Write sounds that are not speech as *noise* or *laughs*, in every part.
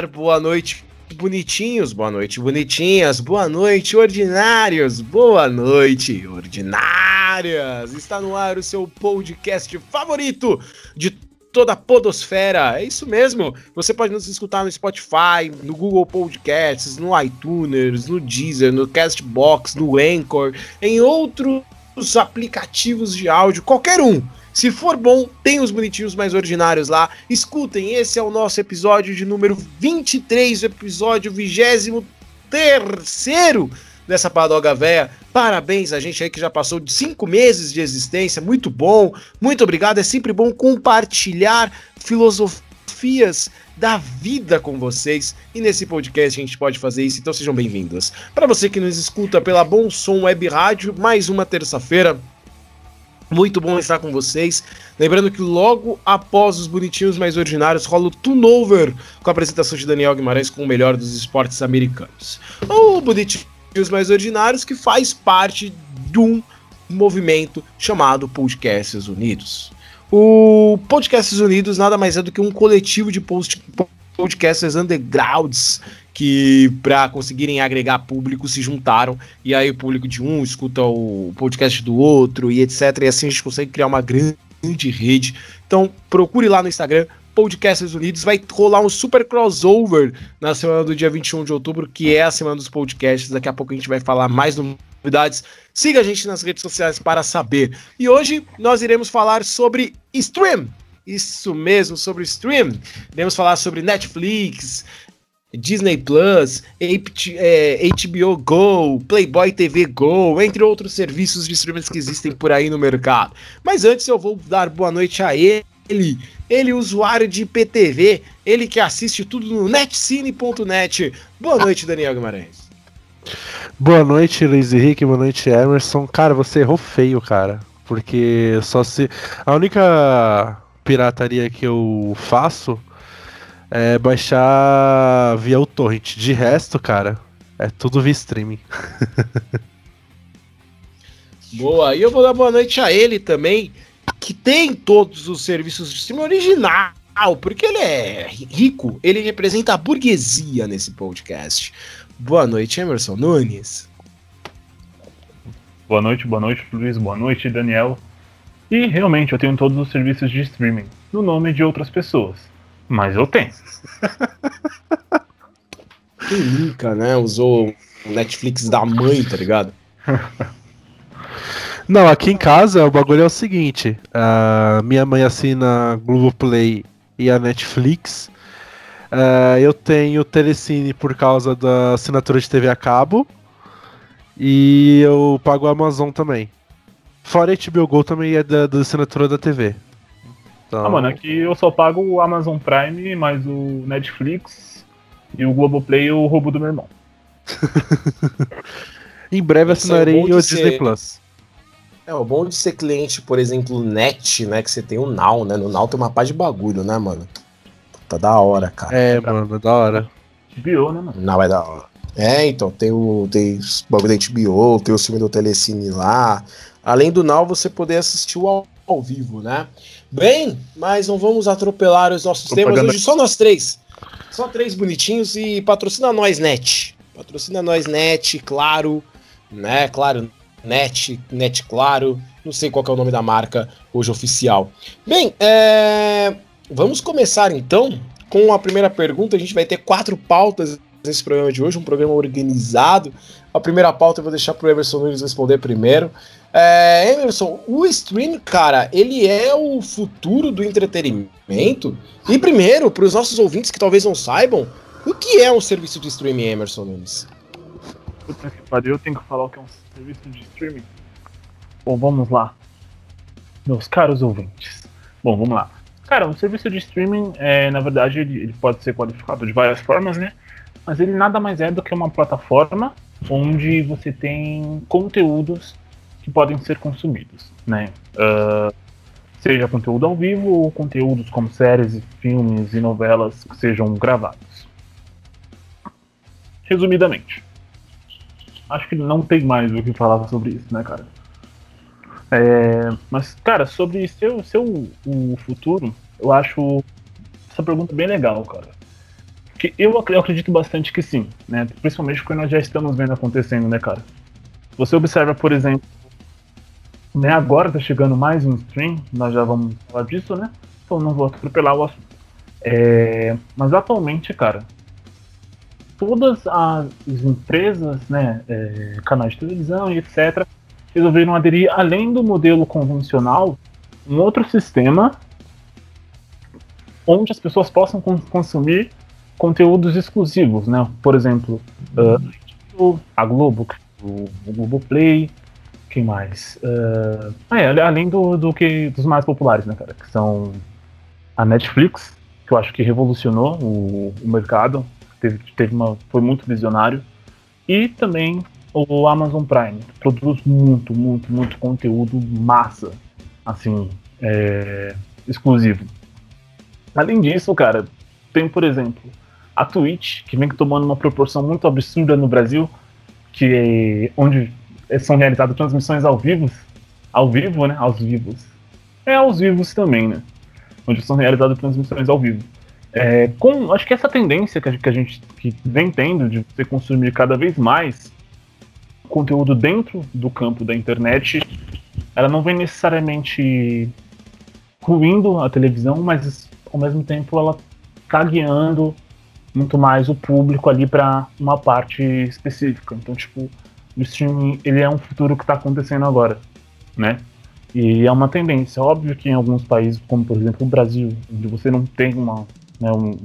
ar! Boa noite, bonitinhos, boa noite, bonitinhas, boa noite, ordinários, boa noite, ordinárias! Está no ar o seu podcast favorito de toda a podosfera. É isso mesmo. Você pode nos escutar no Spotify, no Google Podcasts, no iTunes, no Deezer, no Castbox, no Anchor, em outros aplicativos de áudio, qualquer um. Se for bom, tem os bonitinhos mais ordinários lá. Escutem, esse é o nosso episódio de número 23, o episódio 23 dessa Padoga Véia. Parabéns a gente aí que já passou de cinco meses de existência, muito bom, muito obrigado. É sempre bom compartilhar filosofias da vida com vocês e nesse podcast a gente pode fazer isso, então sejam bem-vindos. Para você que nos escuta pela Bom Som Web Rádio, mais uma terça-feira muito bom estar com vocês. Lembrando que logo após os bonitinhos mais ordinários rola o turnover com a apresentação de Daniel Guimarães com o melhor dos esportes americanos. O bonitinhos mais ordinários que faz parte de um movimento chamado Podcasts Unidos. O Podcasts Unidos nada mais é do que um coletivo de podcasters undergrounds que para conseguirem agregar público se juntaram e aí o público de um escuta o podcast do outro e etc. E assim a gente consegue criar uma grande rede. Então procure lá no Instagram Podcasters Unidos, vai rolar um super crossover na semana do dia 21 de outubro, que é a semana dos podcasts. Daqui a pouco a gente vai falar mais novidades. Siga a gente nas redes sociais para saber. E hoje nós iremos falar sobre stream. Isso mesmo, sobre stream. Iremos falar sobre Netflix, Disney Plus, HBO é, Go, Playboy TV Go, entre outros serviços de streaming que existem por aí no mercado. Mas antes eu vou dar boa noite a ele, ele usuário de IPTV, ele que assiste tudo no netcine.net. Boa noite, Daniel Guimarães. Boa noite, Luiz Henrique, boa noite, Emerson. Cara, você errou feio, cara. Porque só se. A única pirataria que eu faço é baixar via o torrent. De resto, cara, é tudo via streaming. *laughs* Boa, e eu vou dar boa noite a ele também, que tem todos os serviços de streaming original, porque ele é rico, ele representa a burguesia nesse podcast. Boa noite, Emerson Nunes. Boa noite, boa noite, Luiz, boa noite, Daniel. E realmente eu tenho todos os serviços de streaming, no nome de outras pessoas. Mas eu tenho. Quem nunca, né? Usou o Netflix da mãe, tá ligado? *laughs* Não, aqui em casa o bagulho é o seguinte: uh, minha mãe assina Globoplay e a Netflix. Uh, eu tenho Telecine por causa da assinatura de TV a cabo. E eu pago a Amazon também. Fora HBO Go também é da, da assinatura da TV. Então... Ah, mano, aqui eu só pago o Amazon Prime, mais o Netflix e o Globoplay o roubo do meu irmão. *laughs* em breve assinarei é o Disney Plus. É, o bom de ser cliente, por exemplo, Net, né? Que você tem o Now, né? No Now tem uma paz de bagulho, né, mano? Tá da hora, cara. É, mano, da hora. HBO, né, mano? Não, é da hora. É, então, tem o, tem o bagulho da HBO, tem o filme do Telecine lá. Além do Now, você poder assistir o ao, ao vivo, né? Bem, mas não vamos atropelar os nossos Propaganda. temas hoje, só nós três. Só três bonitinhos e patrocina nós, Net. Patrocina nós, Net, claro, né? Claro, Net, Net Claro. Não sei qual é o nome da marca hoje oficial. Bem, é... vamos começar então com a primeira pergunta. A gente vai ter quatro pautas nesse programa de hoje, um programa organizado. A primeira pauta eu vou deixar para o Emerson Nunes responder primeiro. É, Emerson, o stream, cara, ele é o futuro do entretenimento. E primeiro, para os nossos ouvintes que talvez não saibam, o que é um serviço de streaming, Emerson Nunes? Puta que pariu, eu tenho que falar o que é um serviço de streaming. Bom, vamos lá. Meus caros ouvintes. Bom, vamos lá. Cara, um serviço de streaming, é, na verdade, ele, ele pode ser qualificado de várias formas, né? Mas ele nada mais é do que uma plataforma onde você tem conteúdos que podem ser consumidos, né? Uh, seja conteúdo ao vivo ou conteúdos como séries, filmes e novelas que sejam gravados. Resumidamente, acho que não tem mais o que falar sobre isso, né, cara? É, mas, cara, sobre seu, seu o futuro, eu acho essa pergunta bem legal, cara. Que eu, eu acredito bastante que sim, né? Principalmente porque nós já estamos vendo acontecendo, né, cara? Você observa, por exemplo, né, agora tá chegando mais um stream, nós já vamos falar disso, né? Então não vou atropelar o assunto. É, mas atualmente, cara, todas as empresas, né, é, canais de televisão e etc., resolveram aderir, além do modelo convencional, um outro sistema onde as pessoas possam consumir conteúdos exclusivos, né? Por exemplo, uh, a Globo, o, o Globoplay, quem mais? Uh, é, além do, do que dos mais populares, né, cara? Que são a Netflix, que eu acho que revolucionou o, o mercado, teve, teve uma, foi muito visionário, e também o Amazon Prime, produz muito, muito, muito conteúdo massa, assim, é, exclusivo. Além disso, cara, tem, por exemplo, a Twitch, que vem tomando uma proporção muito absurda no Brasil, que é onde são realizadas transmissões ao vivo, ao vivo, né? Aos vivos. É aos vivos também, né? Onde são realizadas transmissões ao vivo. É, com, acho que essa tendência que a, que a gente que vem tendo de você consumir cada vez mais conteúdo dentro do campo da internet, ela não vem necessariamente ruindo a televisão, mas ao mesmo tempo ela está guiando muito mais o público ali para uma parte específica. Então, tipo, o streaming ele é um futuro que está acontecendo agora, né? E é uma tendência. Óbvio que em alguns países, como por exemplo o Brasil, onde você não tem uma, né, um,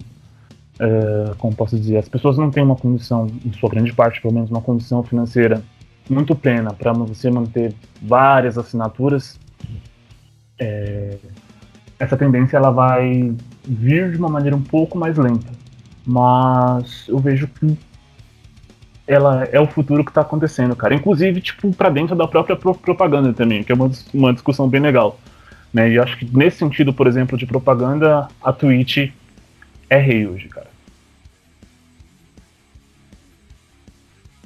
é, como posso dizer, as pessoas não têm uma condição, em sua grande parte, pelo menos, uma condição financeira muito plena para você manter várias assinaturas. É, essa tendência ela vai vir de uma maneira um pouco mais lenta mas eu vejo que ela é o futuro que está acontecendo, cara. Inclusive, tipo, para dentro da própria propaganda também, que é uma, uma discussão bem legal. Né? E acho que nesse sentido, por exemplo, de propaganda, a Twitch é rei hoje, cara.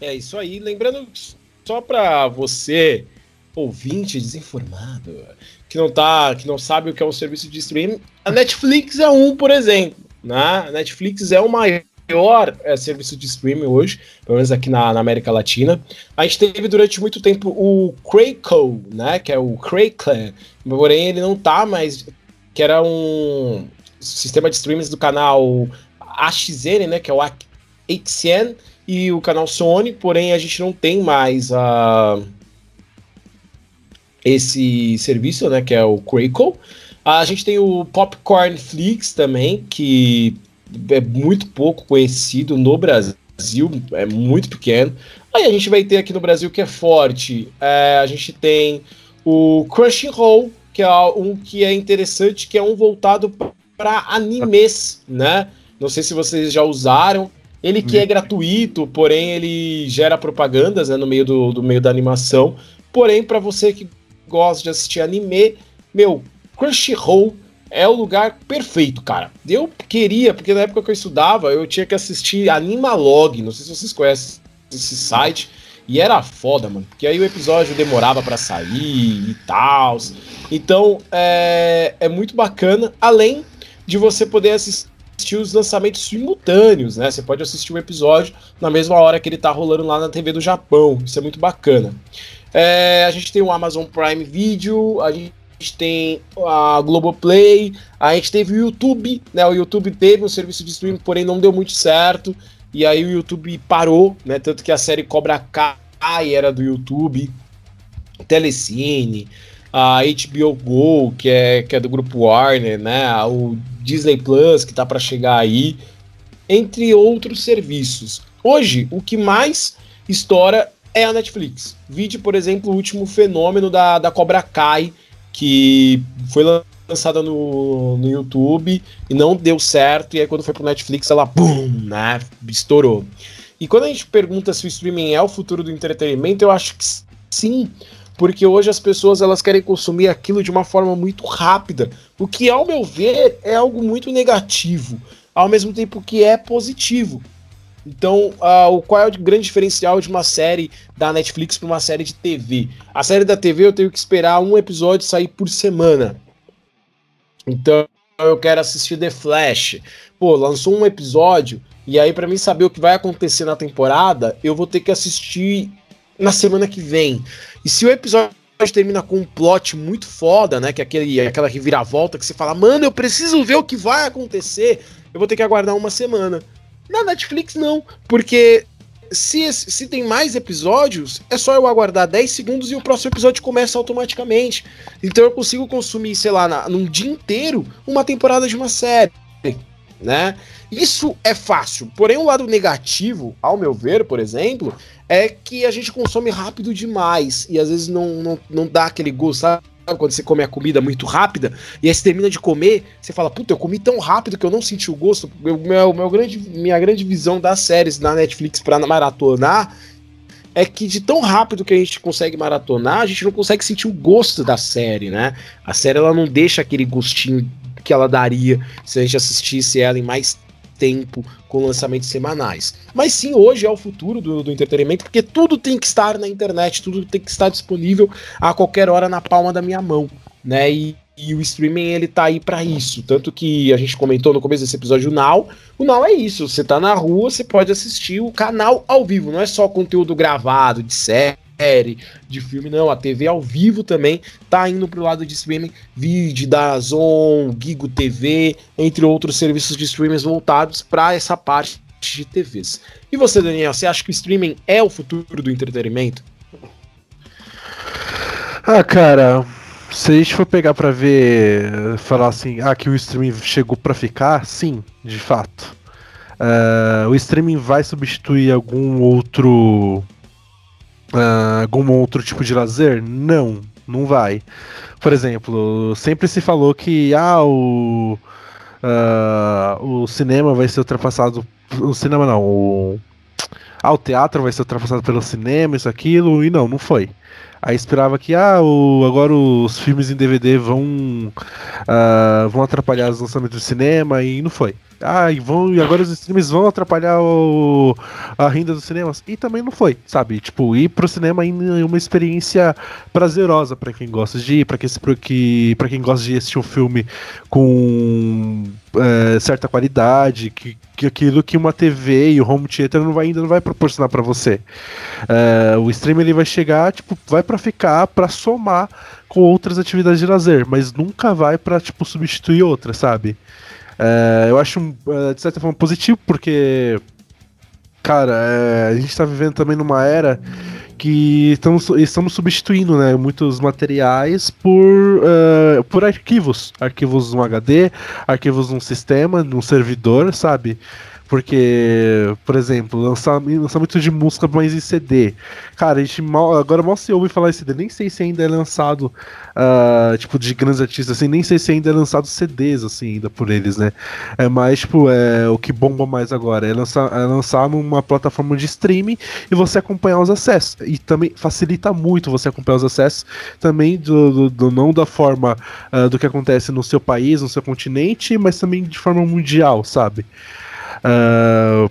É isso aí. Lembrando, só para você, ouvinte desinformado, que não tá, que não sabe o que é um serviço de streaming, a Netflix é um, por exemplo. Né? A Netflix é o maior é, serviço de streaming hoje, pelo menos aqui na, na, América Latina. A gente teve durante muito tempo o Crackle, né? Que é o Crackle, porém ele não tá mais. Que era um sistema de streams do canal AXN, né? Que é o AXN e o canal Sony, porém a gente não tem mais a. Uh, esse serviço, né, que é o Crackle. A gente tem o Popcorn Flix também, que é muito pouco conhecido no Brasil, é muito pequeno. Aí a gente vai ter aqui no Brasil que é forte. É, a gente tem o Crunchyroll, que é um que é interessante, que é um voltado para animes, né? Não sei se vocês já usaram. Ele que é gratuito, porém ele gera propagandas né, no meio do, do meio da animação. Porém, para você que gosta de assistir anime, meu, Crunchyroll é o lugar perfeito, cara. Eu queria, porque na época que eu estudava, eu tinha que assistir Animalog, não sei se vocês conhecem esse site, e era foda, mano, porque aí o episódio demorava para sair e tal. Então, é, é muito bacana, além de você poder assistir os lançamentos simultâneos, né? Você pode assistir o episódio na mesma hora que ele tá rolando lá na TV do Japão. Isso é muito bacana. É, a gente tem o Amazon Prime Video, a gente gente tem a Globoplay, a gente teve o YouTube, né? O YouTube teve um serviço de streaming, porém não deu muito certo. E aí o YouTube parou, né? Tanto que a série Cobra Kai era do YouTube, Telecine, a HBO Go, que é, que é do grupo Warner, né? O Disney Plus, que tá para chegar aí, entre outros serviços. Hoje, o que mais estoura é a Netflix. Vide, por exemplo, o último fenômeno da, da Cobra Kai, que foi lançada no, no YouTube e não deu certo, e aí quando foi pro Netflix ela, bum, né, estourou. E quando a gente pergunta se o streaming é o futuro do entretenimento, eu acho que sim, porque hoje as pessoas elas querem consumir aquilo de uma forma muito rápida, o que ao meu ver é algo muito negativo, ao mesmo tempo que é positivo. Então, uh, qual é o grande diferencial de uma série da Netflix para uma série de TV? A série da TV eu tenho que esperar um episódio sair por semana. Então, eu quero assistir The Flash. Pô, lançou um episódio, e aí para mim saber o que vai acontecer na temporada, eu vou ter que assistir na semana que vem. E se o episódio termina com um plot muito foda, né? Que é aquele, aquela reviravolta que você fala, mano, eu preciso ver o que vai acontecer. Eu vou ter que aguardar uma semana. Na Netflix, não, porque se, se tem mais episódios, é só eu aguardar 10 segundos e o próximo episódio começa automaticamente. Então eu consigo consumir, sei lá, na, num dia inteiro, uma temporada de uma série. Né? Isso é fácil. Porém, o lado negativo, ao meu ver, por exemplo, é que a gente consome rápido demais e às vezes não, não, não dá aquele gosto, sabe? Quando você come a comida muito rápida e aí você termina de comer, você fala, puta, eu comi tão rápido que eu não senti o gosto. Meu, meu, grande, minha grande visão das séries na Netflix para maratonar é que de tão rápido que a gente consegue maratonar, a gente não consegue sentir o gosto da série, né? A série ela não deixa aquele gostinho que ela daria se a gente assistisse ela em mais tempo com lançamentos semanais. Mas sim, hoje é o futuro do, do entretenimento, porque tudo tem que estar na internet, tudo tem que estar disponível a qualquer hora na palma da minha mão, né? E, e o streaming ele tá aí para isso. Tanto que a gente comentou no começo desse episódio o Now. O Now é isso, você tá na rua, você pode assistir o canal ao vivo, não é só conteúdo gravado de série série, de filme, não. A TV ao vivo também tá indo pro lado de streaming, vídeo da Zon, Gigo TV, entre outros serviços de streaming voltados para essa parte de TVs. E você, Daniel, você acha que o streaming é o futuro do entretenimento? Ah, cara, se a gente for pegar para ver, falar assim, ah, que o streaming chegou para ficar, sim, de fato. Uh, o streaming vai substituir algum outro uh, algum outro tipo de lazer? Não, não vai. Por exemplo, sempre se falou que ah, o, uh, o cinema vai ser ultrapassado. O cinema não, o, ah, o teatro vai ser ultrapassado pelo cinema, isso, aquilo, e não, não foi. Aí esperava que ah, o, agora os filmes em DVD vão, uh, vão atrapalhar os lançamentos do cinema e não foi. Ah, e, vão, e agora os streams vão atrapalhar o, a renda dos cinemas. E também não foi, sabe? Tipo, ir pro cinema é uma experiência prazerosa para quem gosta de ir, pra quem, pra, que, pra quem gosta de assistir um filme com é, certa qualidade, que, que aquilo que uma TV e o home theater não vai, ainda não vai proporcionar para você. É, o stream ele vai chegar, tipo, vai para ficar, para somar com outras atividades de lazer, mas nunca vai para tipo substituir outras, sabe? É, eu acho é, de certa forma positivo porque, cara, é, a gente tá vivendo também numa era que estamos, estamos substituindo né, muitos materiais por, uh, por arquivos. Arquivos no HD, arquivos num sistema, num servidor, sabe? Porque, por exemplo, lançar, lançamento de música mais em CD. Cara, a gente mal, agora mal se ouve falar em CD. Nem sei se ainda é lançado, uh, tipo, de grandes artistas, assim. Nem sei se ainda é lançado CDs, assim, ainda por eles, né? É mais, tipo, é, o que bomba mais agora. É lançar, é lançar numa plataforma de streaming e você acompanhar os acessos. E também facilita muito você acompanhar os acessos. Também, do, do, do não da forma uh, do que acontece no seu país, no seu continente, mas também de forma mundial, sabe? Uh,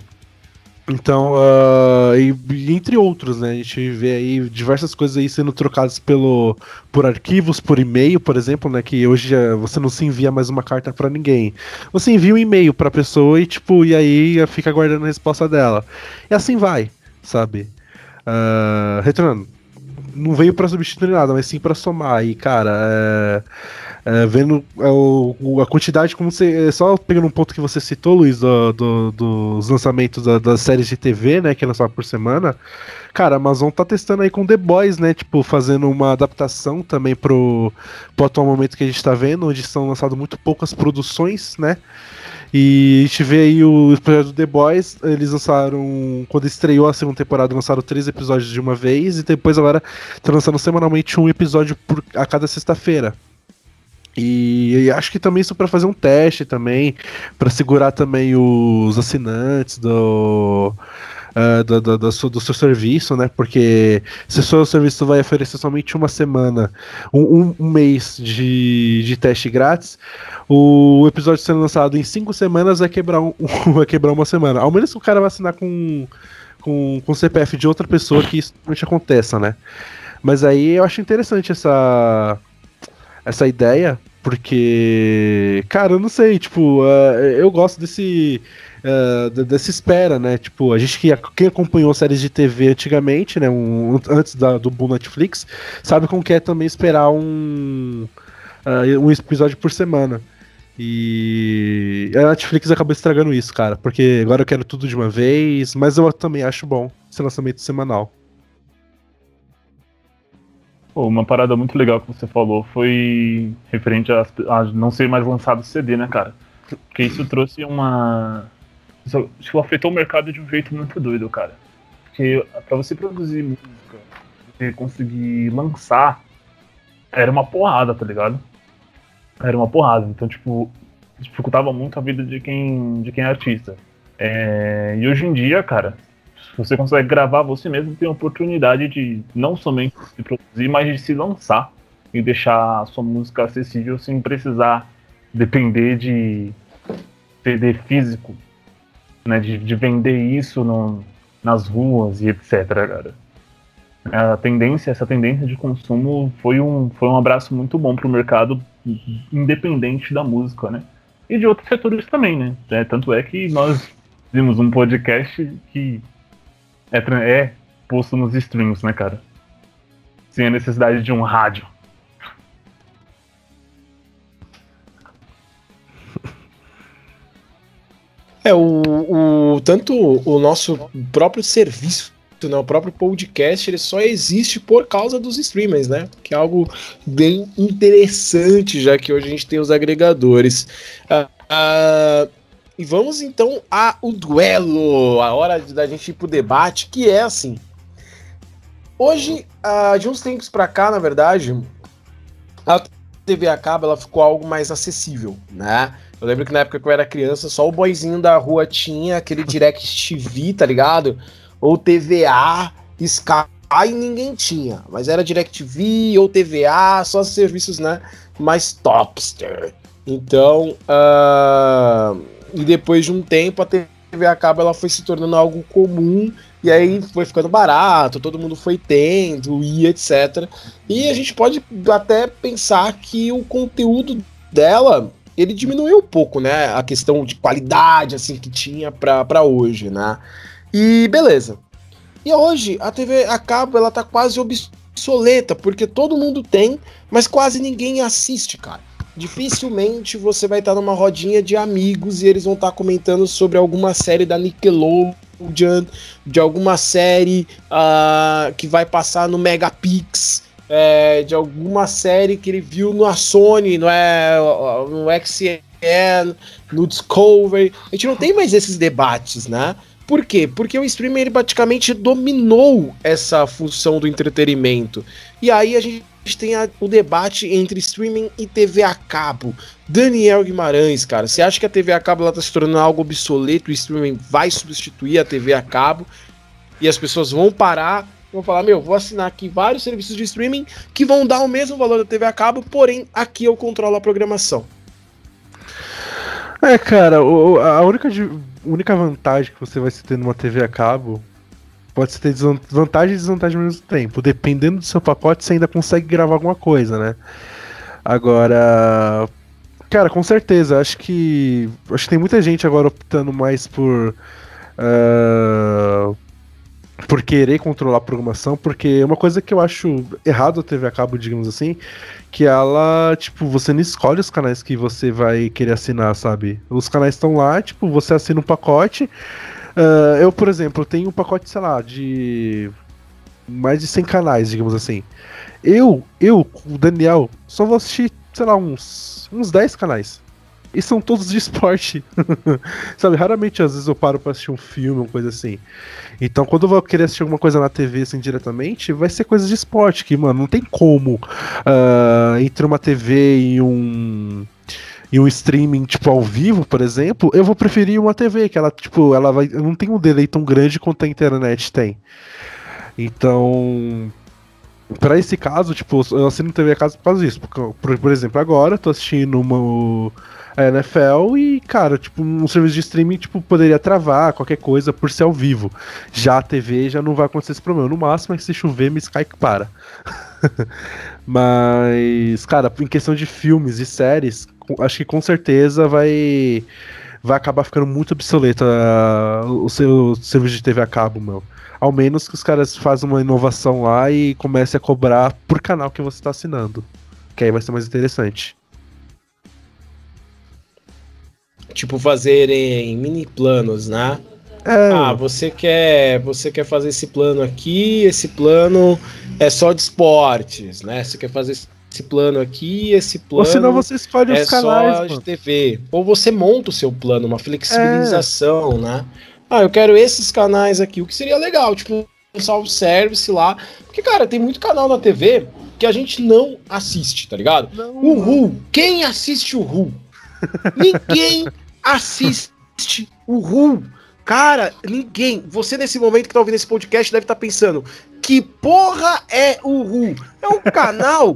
então, uh, e, entre outros, né? A gente vê aí diversas coisas aí sendo trocadas pelo, por arquivos, por e-mail, por exemplo, né? Que hoje você não se envia mais uma carta para ninguém. Você envia um e-mail pra pessoa e, tipo, e aí fica aguardando a resposta dela. E assim vai, sabe? Uh, retornando. Não veio para substituir nada, mas sim para somar. E, cara, é é, vendo a, a, quantidade, como você. É, só pegando um ponto que você citou, Luiz, do, do, dos lançamentos da, das séries de TV, né? Que é lançava por semana. Cara, a Amazon tá testando aí com The Boys, né? Tipo, fazendo uma adaptação também pro, pro atual momento que a gente tá vendo, onde são lançadas muito poucas produções, né? E a gente vê aí o projeto do The Boys, eles lançaram, quando estreou a segunda temporada, lançaram três episódios de uma vez, e depois agora tá lançando semanalmente um episódio por, a cada sexta-feira. E, e, acho que também isso para fazer um teste também, para segurar também os assinantes do, uh, do, do, do, seu, do, seu serviço, né? Porque se o seu serviço vai oferecer somente uma semana, um, um, mês de, de teste grátis, o episódio sendo lançado em cinco semanas vai quebrar, um, *laughs* vai quebrar uma semana. Ao menos que o cara vai assinar com, com, com o CPF de outra pessoa que isso realmente aconteça, né? Mas aí eu acho interessante essa essa ideia, Porque, cara, eu não sei, tipo, uh, eu gosto desse. Uh, dessa espera, né? Tipo, a gente que quem acompanhou séries de TV antigamente, né? Um, antes da, do boom Netflix, sabe como que é também esperar um, uh, um episódio por semana. E a Netflix acabou estragando isso, cara, porque agora eu quero tudo de uma vez, mas eu também acho bom esse lançamento semanal. Uma parada muito legal que você falou foi referente a, a não ser mais lançado CD, né, cara? Porque isso trouxe uma. Isso afetou o mercado de um jeito muito doido, cara. Porque pra você produzir música, você conseguir lançar, era uma porrada, tá ligado? era uma porrada. Então, tipo, dificultava muito a vida de quem, de quem é artista. É, e hoje em dia, cara, você consegue gravar, você mesmo tem a oportunidade de não somente se produzir, mas de se lançar e deixar a sua música acessível sem precisar depender de CD físico, né, de, de vender isso no, nas ruas e etc, cara. A tendência, essa tendência de consumo foi um, foi um abraço muito bom para o mercado independente da música, né? E de outros setores também, né? É, tanto é que nós vimos um podcast que é, é posto nos streams, né, cara? Sem a necessidade de um rádio. *laughs* É, o, o tanto o nosso próprio serviço né? O próprio podcast ele só existe por causa dos streamers, né? Que é algo bem interessante, já que hoje a gente tem os agregadores. Uh, uh, e vamos então ao duelo, a hora da gente ir pro debate, que é assim. Hoje, de uns tempos para cá, na verdade, a TV a cabo ela ficou algo mais acessível, né? Eu lembro que na época que eu era criança, só o boyzinho da rua tinha aquele Direct TV, tá ligado? ou TVA, Sky ninguém tinha, mas era DirecTV ou TVA, só serviços né, mais topster. Então, uh, e depois de um tempo a TV a cabo ela foi se tornando algo comum e aí foi ficando barato, todo mundo foi tendo e etc. E a gente pode até pensar que o conteúdo dela ele diminuiu um pouco, né? A questão de qualidade assim que tinha para hoje, né? E beleza. E hoje a TV a cabo ela tá quase obsoleta, porque todo mundo tem, mas quase ninguém assiste, cara. Dificilmente você vai estar tá numa rodinha de amigos e eles vão estar tá comentando sobre alguma série da Nickelodeon, de alguma série uh, que vai passar no Megapix, é, de alguma série que ele viu na Sony, no, é, no XN, no Discovery. A gente não tem mais esses debates, né? Por quê? Porque o streaming ele praticamente dominou essa função do entretenimento. E aí a gente tem a, o debate entre streaming e TV a cabo. Daniel Guimarães, cara, você acha que a TV a cabo ela tá se tornando algo obsoleto? O streaming vai substituir a TV a cabo e as pessoas vão parar vão falar: Meu, vou assinar aqui vários serviços de streaming que vão dar o mesmo valor da TV a cabo, porém aqui eu controlo a programação. É, cara, a única única vantagem que você vai ter numa TV a cabo pode ter vantagem e desvantagem ao mesmo tempo. Dependendo do seu pacote, você ainda consegue gravar alguma coisa, né? Agora, cara, com certeza, acho que acho que tem muita gente agora optando mais por uh, por querer controlar a programação, porque uma coisa que eu acho errado a TV a cabo, digamos assim, que ela, tipo, você não escolhe os canais que você vai querer assinar, sabe? Os canais estão lá, tipo, você assina um pacote. Uh, eu, por exemplo, tenho um pacote, sei lá, de mais de 100 canais, digamos assim. Eu, eu, o Daniel, só vou assistir, sei lá, uns, uns 10 canais. E são todos de esporte. *laughs* Sabe, raramente às vezes eu paro pra assistir um filme, uma coisa assim. Então, quando eu vou querer assistir alguma coisa na TV assim diretamente, vai ser coisa de esporte, que, mano, não tem como uh, entre uma TV e um e um streaming tipo ao vivo, por exemplo, eu vou preferir uma TV que ela tipo, ela vai não tem um delay tão grande quanto a internet tem. Então, para esse caso, tipo, eu assino TV a casa por causa disso. Por, por, exemplo, agora eu tô assistindo uma a NFL e, cara, tipo, um serviço de streaming tipo, poderia travar qualquer coisa por ser ao vivo. Já a TV já não vai acontecer esse problema. No máximo é que se chover, me Skype para. *laughs* Mas, cara, em questão de filmes e séries, acho que com certeza vai vai acabar ficando muito obsoleta ah, o seu serviço de TV a cabo, meu. Ao menos que os caras façam uma inovação lá e comecem a cobrar por canal que você está assinando. Que aí vai ser mais interessante. Tipo, fazerem mini planos, né? É, Ah, você quer, você quer fazer esse plano aqui, esse plano é só de esportes, né? Você quer fazer esse plano aqui, esse plano ou senão você escolhe é os canais, só de mano. TV. Ou você monta o seu plano, uma flexibilização, né? Ah, eu quero esses canais aqui, o que seria legal, tipo, um self-service lá. Porque, cara, tem muito canal na TV que a gente não assiste, tá ligado? Não, O Ru, quem assiste o Ru? Ninguém assiste o Ru. Cara, ninguém. Você nesse momento que tá ouvindo esse podcast deve estar pensando: que porra é o Ru? É um canal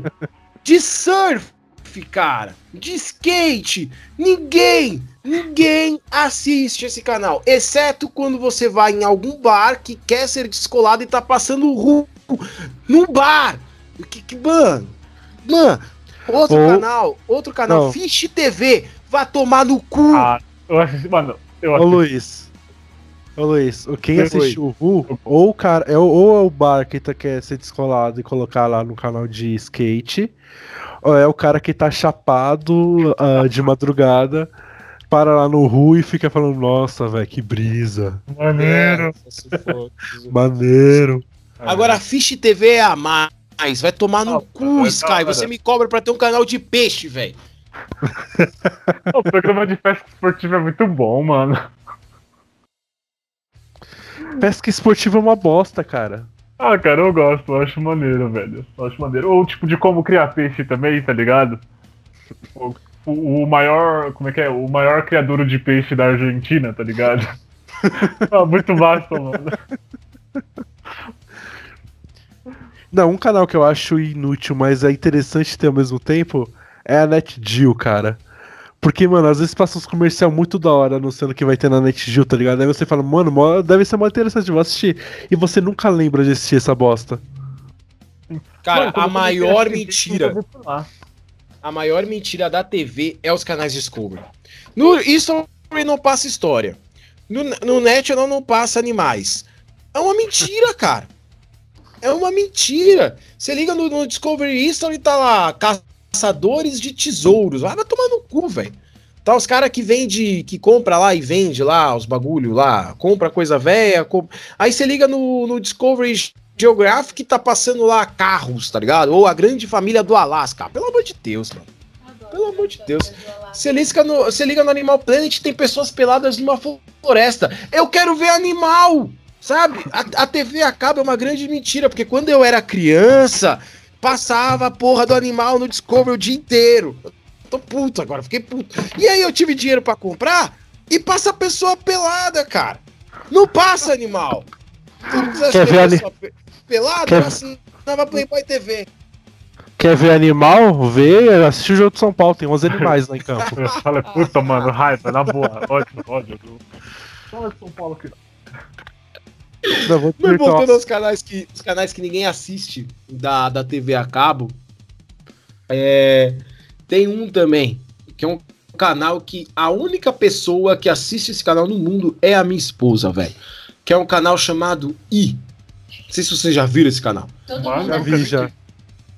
de surf, cara, de skate. Ninguém, ninguém assiste esse canal, exceto quando você vai em algum bar que quer ser descolado e tá passando o Ru num bar. Que, que mano, mano, outro Ou- canal, outro canal, Não. Fish TV, vai tomar no cu. Ah, eu assisti, mano, eu Ô assisti. Luiz. Ô Luiz, quem Oi. assiste o Ru, ou o cara, é, o- ou é o bar que tá, quer ser descolado e colocar lá no canal de skate, ou é o cara que tá chapado ah, de madrugada, para lá no Ru e fica falando, nossa, velho, que brisa. Maneiro. Maneiro. Agora, a Fish TV é a mais. Vai tomar no Ah, cu, é Sky. Você me cobra pra ter um canal de peixe, velho. *laughs* O programa de pesca esportiva é muito bom, mano. Pesca esportiva é uma bosta, cara. Ah, cara, eu gosto, eu acho maneiro, velho. Eu acho maneiro. Ou tipo de como criar peixe também, tá ligado? O, o- o maior. Como é que é? O maior criador de peixe da Argentina, tá ligado? *laughs* ah, muito vasto, mano. Não, um canal que eu acho inútil, mas é interessante ter ao mesmo tempo, é a NetGeo, cara. Porque, mano, às vezes passa uns comercial muito da hora anunciando que vai ter na NetGeo, tá ligado? Aí você fala, mano, deve ser mó interessante, vou assistir. E você nunca lembra de assistir essa bosta. Cara, Mano, a maior mentira. A maior mentira da TV é os canais Discovery. No History não passa história. No, no National não passa animais. É uma mentira, *laughs* cara. É uma mentira. Você liga no, no Discovery History e tá lá, caçadores de tesouros. Vai vai tomar no cu, velho. Tá os caras que vende, que compra lá e vende lá os bagulho lá, compra coisa velha. Aí você liga no, no Discovery Geographic e tá passando lá carros, tá ligado? Ou a grande família do Alasca. Pelo amor de Deus, mano. Pelo amor de Deus. Você liga, no, você liga no Animal Planet tem pessoas peladas numa floresta. Eu quero ver animal! Sabe? A, a TV acaba é uma grande mentira, porque quando eu era criança, passava a porra do animal no Discovery o dia inteiro. Eu tô puto agora, fiquei puto. E aí eu tive dinheiro pra comprar e passa a pessoa pelada, cara. Não passa animal. Quer ver ver a ani- pessoa pe- pelada, Quer- eu assinava Playboy TV. Quer ver animal? Vê, assiste o jogo de São Paulo, tem 11 animais lá em *laughs* campo. Eu falei, puta, mano, raiva, na boa. Ódio, ódio. Fala de São Paulo aqui. Não, Mas voltando aos canais que, os canais que ninguém assiste da, da TV a cabo, é, tem um também, que é um canal que a única pessoa que assiste esse canal no mundo é a minha esposa, velho. Que é um canal chamado I. Não sei se vocês já viram esse canal. Todo Mas mundo já vi, já.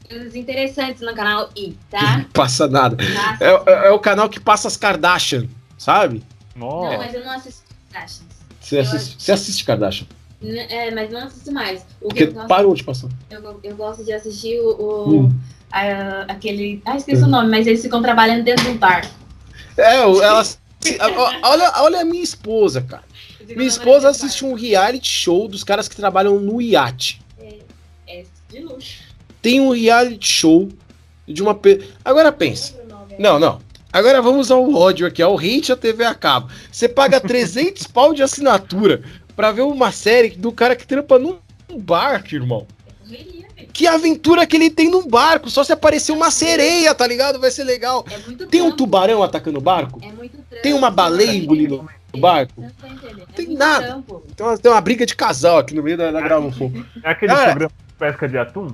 coisas interessantes no canal I, tá? Não passa nada. É, é- é o canal que passa as Kardashian, sabe? Não, Nossa. mas eu não assisto Kardashians. Você assiste, você assiste Kardashian. N- É, mas não assisto mais. O que Porque eu gosto, parou de passar. eu, eu gosto de assistir o, o- Hum. a- aquele. Ah, esqueci o nome, mas eles ficam trabalhando dentro do bar. É, o- ela. Olha, olha a minha esposa, cara. Minha esposa assiste um reality show dos caras que trabalham no iate. É de luxo. Tem um reality show de uma. pe- Agora pensa. Não, não. Agora vamos ao ódio aqui, ao hate a TV a cabo. Você paga 300 pau de assinatura pra ver uma série do cara que trampa num barco, irmão. Que aventura que ele tem num barco. Só se aparecer uma sereia, tá ligado? Vai ser legal. É Tem um trampo, tubarão atacando o barco? É muito trampo. Tem uma baleia engolindo o barco? Não entendendo. É Tem nada. trampo. Tem uma, tem uma briga de casal aqui no meio da, da gravação. É aquele Cara- programa de pesca de atum?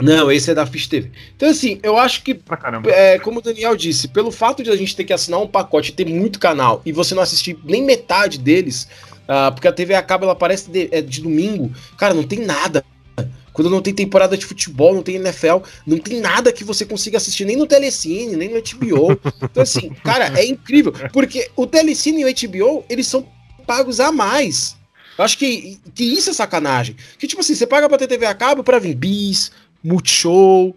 Não, esse é da Fish TV. Então, assim, eu acho que, Pra caramba. é, como o Daniel disse, pelo fato de a gente ter que assinar um pacote e ter muito canal e você não assistir nem metade deles, ah, porque a TV a cabo ela aparece de, é de domingo, cara, não tem nada. Quando não tem temporada de futebol, não tem NFL, não tem nada que você consiga assistir nem no Telecine, nem no HBO. Então, assim, cara, é incrível. Porque o Telecine e o HBO, eles são pagos a mais. Eu acho que, que isso é sacanagem. Que, tipo assim, você paga pra ter TV a cabo pra vir bis, Multishow,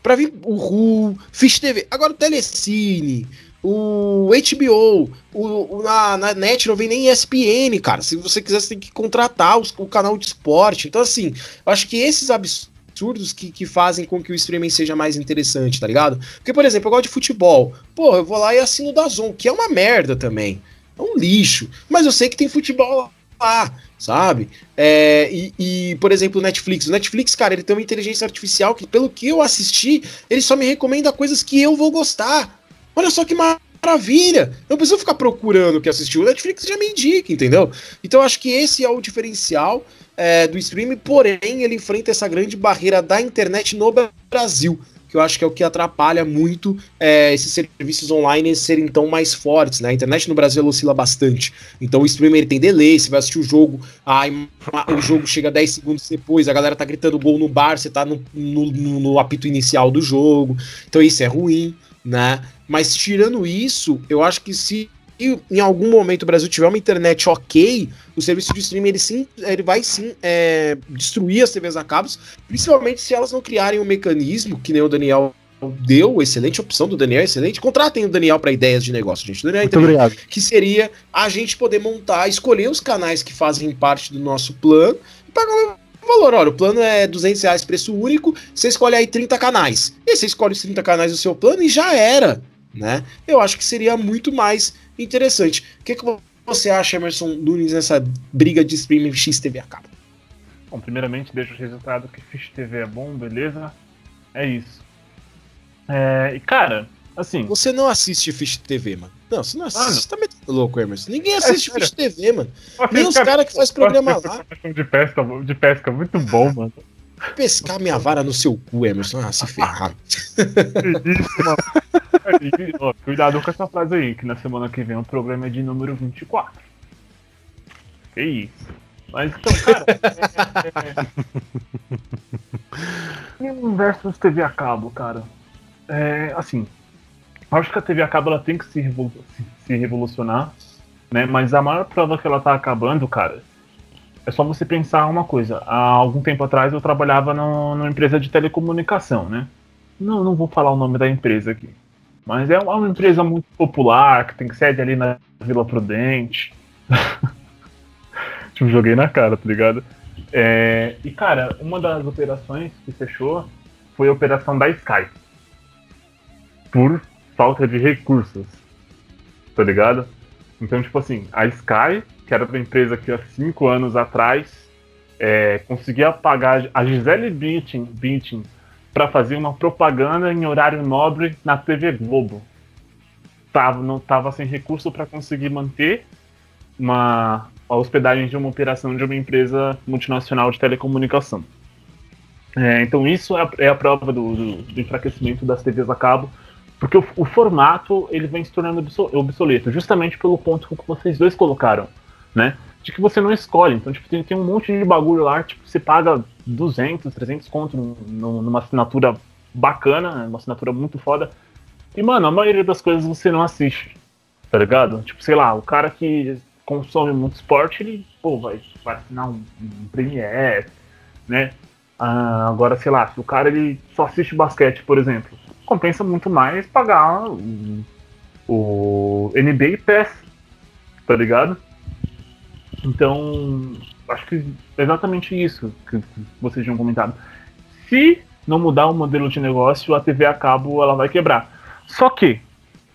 pra vir o Ru, Fish TV. Agora o Telecine, o HBO, o, o- na, na net não vem nem ESPN, cara. Se você quiser, você tem que contratar os- o canal de esporte. Então, assim, eu acho que esses absurdos que, que fazem com que o streaming seja mais interessante, tá ligado? Porque, por exemplo, eu gosto de futebol. Pô, eu vou lá e assino o Dazon, que é uma merda também. É um lixo. Mas eu sei que tem futebol lá, sabe? É, e, e, por exemplo, o Netflix. O Netflix, cara, ele tem uma inteligência artificial que, pelo que eu assisti, ele só me recomenda coisas que eu vou gostar. Olha só que maravilha! Eu não preciso ficar procurando o que assistir. O Netflix já me indica, entendeu? Então acho que esse é o diferencial é, do streaming, porém ele enfrenta essa grande barreira da internet no Brasil. Que eu acho que é o que atrapalha muito é, esses serviços online serem tão mais fortes, né? A internet no Brasil oscila bastante. Então o streamer tem delay, você vai assistir o jogo, o jogo chega 10 segundos depois, a galera tá gritando gol no bar, você tá no, no- no apito inicial do jogo. Então isso é ruim, né? Mas tirando isso, eu acho que se em algum momento o Brasil tiver uma internet ok, o serviço de streaming ele sim, ele vai sim é, destruir as TVs a cabos, principalmente se elas não criarem um mecanismo que nem o Daniel deu, excelente opção do Daniel, excelente. Contratem o Daniel para ideias de negócio, gente. O Daniel Muito obrigado. que seria a gente poder montar, escolher os canais que fazem parte do nosso plano e pagar um valor. Olha, o plano é 200 reais, preço único, você escolhe aí 30 canais. E você escolhe os 30 canais do seu plano e já era, né? Eu acho que seria muito mais interessante. O que, que você acha, Emerson Nunes, nessa briga de streaming XTV a cabo? Bom, primeiramente, deixa o resultado que Fish TV é bom, beleza? É isso. É, e cara, assim, Você não assiste Fish TV, mano. Não, você não assiste. Mano. Você tá metendo louco, Emerson. Ninguém assiste sério. Fish TV, mano. Nem os Cara, caras que faz programa lá. de pesca, de pesca muito bom, mano. Pescar minha vara no seu cu, Emerson. Ah, se ferrar. Isso, mano. E, ó, Cuidado com essa frase aí, que na semana que vem o programa é de número 24. Que isso. Mas então, cara. é, é... Versus TV a cabo, cara. É, assim. Acho que a TV a cabo ela tem que se, revolu- se- se revolucionar, né? Mas a maior prova que ela tá acabando, cara, é só você pensar uma coisa. Há algum tempo atrás eu trabalhava no- numa empresa de telecomunicação, né? Não, não vou falar o nome da empresa aqui. Mas é uma empresa muito popular, que tem sede ali na Vila Prudente. *laughs* tipo, joguei na cara, tá ligado? É, e, cara, uma das operações que fechou foi a operação da Sky. Por falta de recursos. Tá ligado? Então, tipo assim, a Sky, que era uma empresa que há cinco anos atrás é, conseguia pagar a Gisele Bündchen, para fazer uma propaganda em horário nobre na TV Globo. Tava, não tava sem recurso para conseguir manter uma a hospedagem de uma operação de uma empresa multinacional de telecomunicação. É, então isso é a, é a prova do- do enfraquecimento das TVs a cabo, porque o, o formato ele vem se tornando obso- obsoleto, justamente pelo ponto que vocês dois colocaram, né? De que você não escolhe. Então, tipo, tem, tem um monte de bagulho lá, tipo, você paga 200, 300 conto num- num- numa assinatura bacana, uma assinatura muito foda. E, mano, a maioria das coisas você não assiste, tá ligado? Tipo, sei lá, o cara que consome muito esporte, ele, pô, vai, vai assinar um, um Premiere, né? Ah, agora, sei lá, se o cara ele só assiste basquete, por exemplo, compensa muito mais pagar o, NBA Pass, tá ligado? Então, acho que é exatamente isso que vocês tinham comentado. Se não mudar o modelo de negócio, a TV a cabo ela vai quebrar. Só que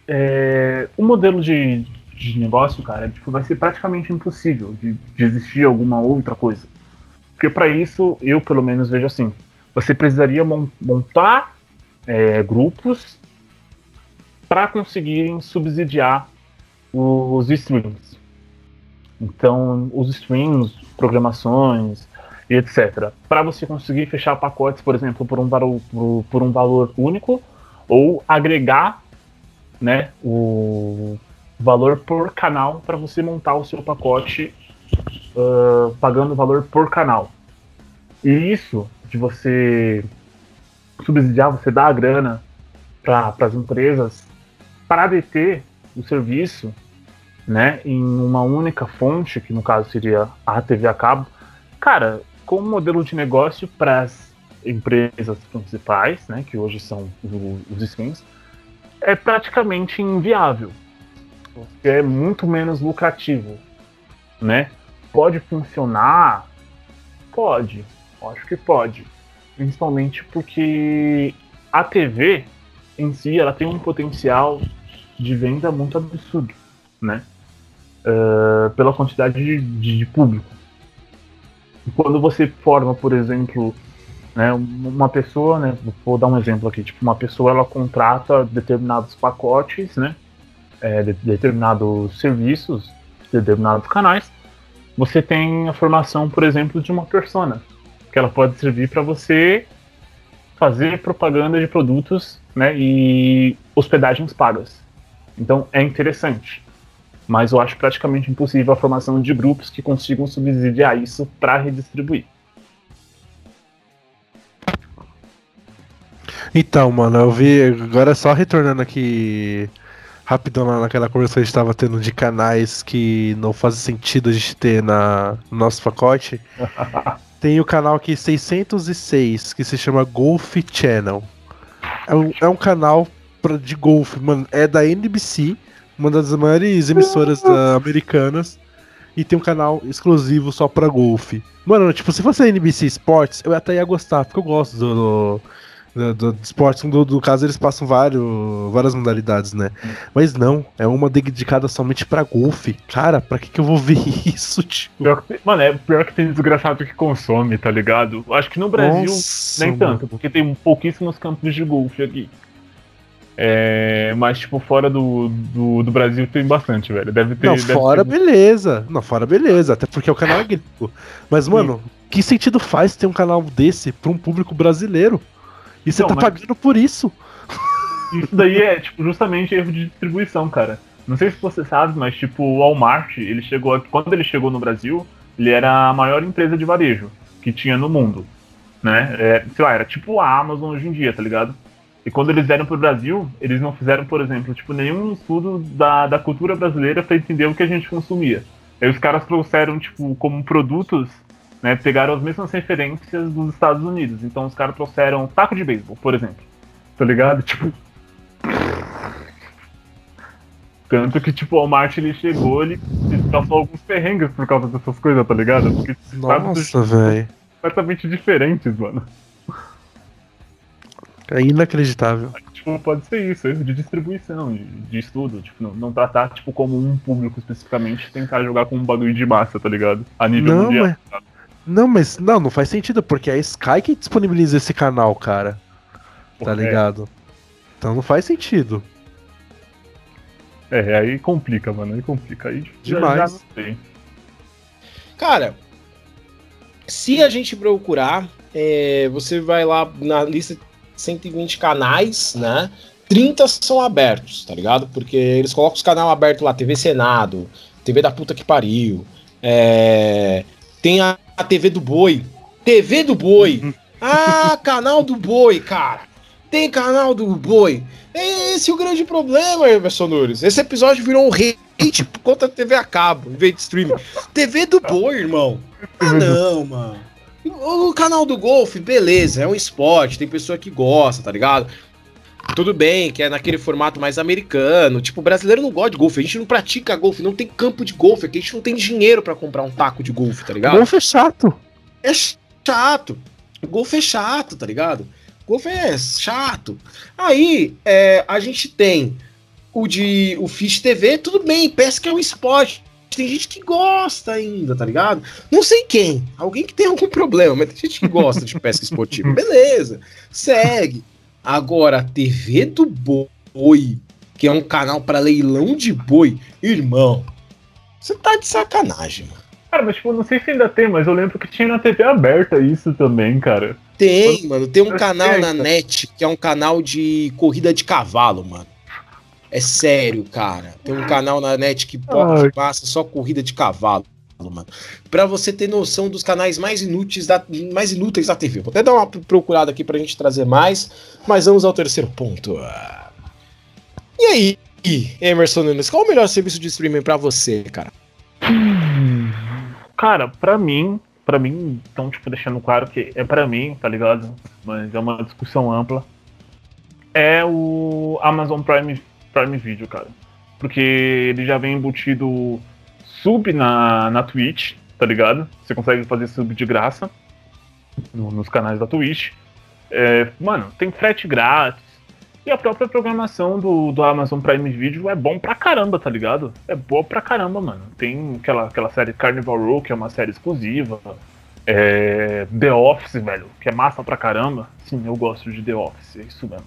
é, o modelo de, de negócio, cara, tipo, vai ser praticamente impossível de, de existir alguma outra coisa. Porque para isso, eu pelo menos vejo assim, você precisaria mon- montar é, grupos para conseguirem subsidiar os streams. Então, os streams, programações, e etc. Para você conseguir fechar pacotes, por exemplo, por um valor, por, por um valor único, ou agregar né, o valor por canal para você montar o seu pacote uh, pagando valor por canal. E isso de você subsidiar, você dar a grana para as empresas para deter o serviço né, em uma única fonte, que no caso seria a TV a cabo, cara, como modelo de negócio para as empresas principais, né, que hoje são os streams, é praticamente inviável. É muito menos lucrativo, né? Pode funcionar? Pode. Acho que pode. Principalmente porque a TV em si ela tem um potencial de venda muito absurdo, né? Uh, pela quantidade de, de, de público. quando você forma, por exemplo, né, uma pessoa, né, vou dar um exemplo aqui, tipo uma pessoa ela contrata determinados pacotes, né, é, de, determinados serviços, determinados canais. Você tem a formação, por exemplo, de uma persona, que ela pode servir para você fazer propaganda de produtos, né, e hospedagens pagas. Então é interessante. Mas eu acho praticamente impossível a formação de grupos que consigam subsidiar isso para redistribuir. Então, mano, eu vi. Agora só retornando aqui rapidão lá naquela conversa que a gente tava tendo de canais que não faz sentido a gente ter na, no nosso pacote. *laughs* Tem o canal aqui 606, que se chama Golf Channel. É um, é um canal pra, de golfe, mano. É da NBC, uma das maiores emissoras da, americanas. E tem um canal exclusivo só pra golfe. Mano, tipo, se fosse a NBC Sports, eu até ia gostar, porque eu gosto do, do do, do esporte. Do, do, caso, eles passam vários, várias modalidades, né? Mas não, é uma dedicada somente pra golfe. Cara, pra que, que eu vou ver *laughs* isso, tio? Pior que, mano, é pior que tem desgraçado que consome, tá ligado? Acho que no Brasil Nossa, nem mano. tanto, porque tem pouquíssimos campos de golfe aqui. É, mas, tipo, fora do, do, do, Brasil tem bastante, velho. Deve ter. Não, deve fora ter... beleza. Não, fora beleza. Até porque o canal é gringo. Mas, mano, Sim. que sentido faz ter um canal desse pra um público brasileiro? E você não, tá mas... pagando por isso. Isso daí é, tipo, justamente erro de distribuição, cara. Não sei se você sabe, mas, tipo, o Walmart, ele chegou. Quando ele chegou no Brasil, ele era a maior empresa de varejo que tinha no mundo. Né? É, sei lá, era tipo a Amazon hoje em dia, tá ligado? E quando eles vieram pro Brasil, eles não fizeram, por exemplo, tipo, nenhum estudo da, da cultura brasileira para entender o que a gente consumia. Aí os caras trouxeram, tipo, como produtos né, pegaram as mesmas referências dos Estados Unidos. Então os caras trouxeram taco de beisebol, por exemplo. Tá ligado? Tipo. Tanto que, tipo, o Walmart ele chegou, ele, passou alguns perrengues por causa dessas coisas, tá ligado? Porque Nossa, velho. Completamente diferentes, mano. É inacreditável. Tipo, pode ser isso, erro de distribuição, de, de estudo. Tipo, não, não, tratar, tipo, como um público especificamente, tentar jogar com um bagulho de massa, tá ligado? A nível não, mundial. Mas... Não, mas não, não faz sentido, porque é a Sky que disponibiliza esse canal, cara. Tá ligado? Então não faz sentido. É, aí complica, mano. Aí complica. Aí Demais. Já, já cara, se a gente procurar, é, você vai lá na lista de 120 canais, né? 30 são abertos, tá ligado? Porque eles colocam os canais abertos lá, TV Senado, TV da puta que pariu, é, tem a, a TV do Boi. TV do Boi. Uhum. Ah, *laughs* canal do Boi, cara. Tem canal do Boi. Esse é o grande problema, Everson Nunes. Esse episódio virou um hate por conta da TV a cabo, em vez de streaming. TV do Boi, irmão. Ah, não, mano. O canal do golfe, beleza, é um esporte, tem pessoa que gosta, tá ligado? Tudo bem, que é naquele formato mais americano. Tipo, o brasileiro não gosta de golfe. A gente não pratica golfe, não tem campo de golfe. Aqui a gente não tem dinheiro para comprar um taco de golfe, tá ligado? Golfe é chato. É chato. Golfe é chato, tá ligado? Golfe é chato. Aí, é, a gente tem o de o Fish TV, tudo bem, pesca é um esporte. Tem gente que gosta ainda, tá ligado? Não sei quem. Alguém que tem algum problema, mas tem gente que gosta de pesca esportiva. *laughs* Beleza, segue. Agora, a TV do Boi, que é um canal para leilão de boi, irmão, você tá de sacanagem, mano. Cara, mas tipo, não sei se ainda tem, mas eu lembro que tinha na TV aberta isso também, cara. Tem, mano. Tem um canal sei, na cara. net que é um canal de corrida de cavalo, mano. É sério, cara. Tem um canal na net que pô- Ai. passa só corrida de cavalo, mano. Pra você ter noção dos canais mais inúteis da, mais inúteis da TV. Vou até dar uma procurada aqui pra gente trazer mais, mas vamos ao terceiro ponto. E aí, Emerson Nunes, qual o melhor serviço de streaming pra você, cara? Cara, pra mim, pra mim, então, tipo, deixando claro que é pra mim, tá ligado? Mas é uma discussão ampla. É o Amazon Prime, Prime Video, cara. Porque ele já vem embutido sub na, na Twitch, tá ligado? Você consegue fazer sub de graça no- nos canais da Twitch. É, mano, tem frete grátis. E a própria programação do, do Amazon Prime Video é bom pra caramba, tá ligado? É boa pra caramba, mano. Tem aquela, aquela série Carnival Row, que é uma série exclusiva. É, The Office, velho, que é massa pra caramba. Sim, eu gosto de The Office, é isso mesmo.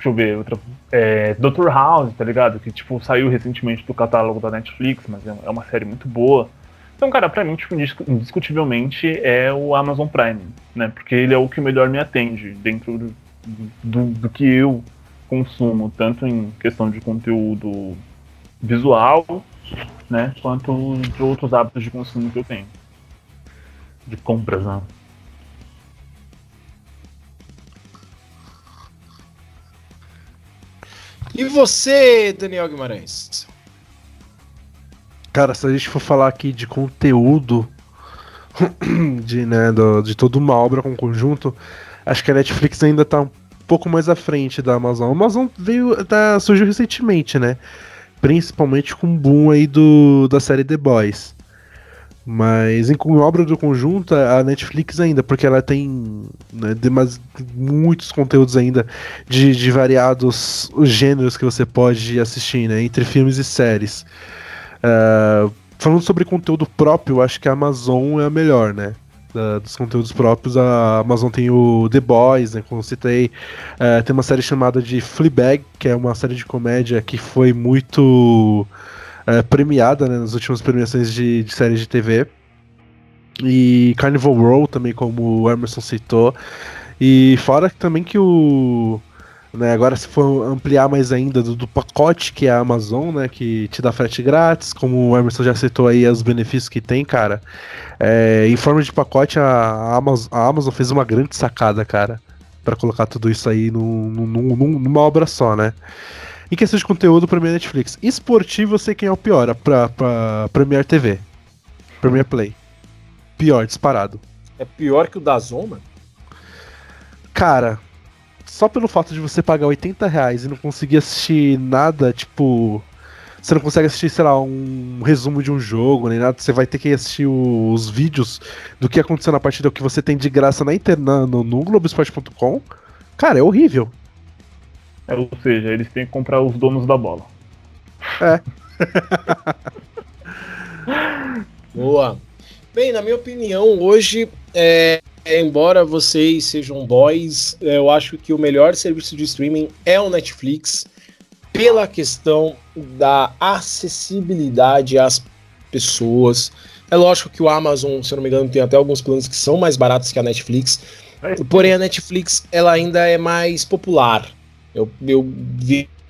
Deixa eu ver, outra. É, Dr. House, tá ligado? Que, tipo, saiu recentemente do catálogo da Netflix, mas é é uma série muito boa. Então, cara, pra mim, tipo, indiscu- indiscutivelmente é o Amazon Prime, né? Porque ele é o que melhor me atende dentro do, do, do que eu consumo, tanto em questão de conteúdo visual, né? Quanto de outros hábitos de consumo que eu tenho. De compras, né? E você, Daniel Guimarães? Cara, se a gente for falar aqui de conteúdo *clears throat* de, né, do- de toda uma obra com conjunto, acho que a Netflix ainda tá um pouco mais à frente da Amazon. A Amazon veio, tá, surgiu recentemente, né? Principalmente com o boom aí do, da série The Boys. Mas em com obra do conjunto, a Netflix ainda, porque ela tem né, demas- muitos conteúdos ainda de, de variados gêneros que você pode assistir, né? Entre filmes e séries. Ah, falando sobre conteúdo próprio, acho que a Amazon é a melhor, né? Da- dos conteúdos próprios, a Amazon tem o The Boys, né? Como eu citei. Ah, tem uma série chamada de Fleabag, que é uma série de comédia que foi muito ah, premiada né, nas últimas premiações de, de séries de TV. E Carnival Row também, como o Emerson citou. E fora também que o. Né, agora se for ampliar mais ainda do, do pacote que é a Amazon, né, que te dá frete grátis, como o Emerson já citou aí os benefícios que tem, cara. É, em forma de pacote, a, Amazon, a Amazon fez uma grande sacada, cara, Pra colocar tudo isso aí num- num- num- numa obra só, né. Em questão de conteúdo, é Netflix. Esportivo, eu sei quem é o pior, a pra, pra Premiere TV. Premiere Play. Pior, disparado. É pior que o Dazon, mano? Cara, só pelo fato de você pagar 80 reais e não conseguir assistir nada, tipo. Você não consegue assistir, sei lá, um resumo de um jogo, nem nada. Você vai ter que assistir os vídeos do que aconteceu na partida, o que você tem de graça na internet, no, no Globoesporte.com. Cara, é horrível. É, ou seja, eles têm que comprar os donos da bola. *laughs* Boa. Bem, na minha opinião, hoje, é, é, embora vocês sejam boys, é, eu acho que o melhor serviço de streaming é o Netflix, pela questão da acessibilidade às pessoas. É lógico que o Amazon, se eu não me engano, tem até alguns planos que são mais baratos que a Netflix, porém a Netflix ela ainda é mais popular. Eu, eu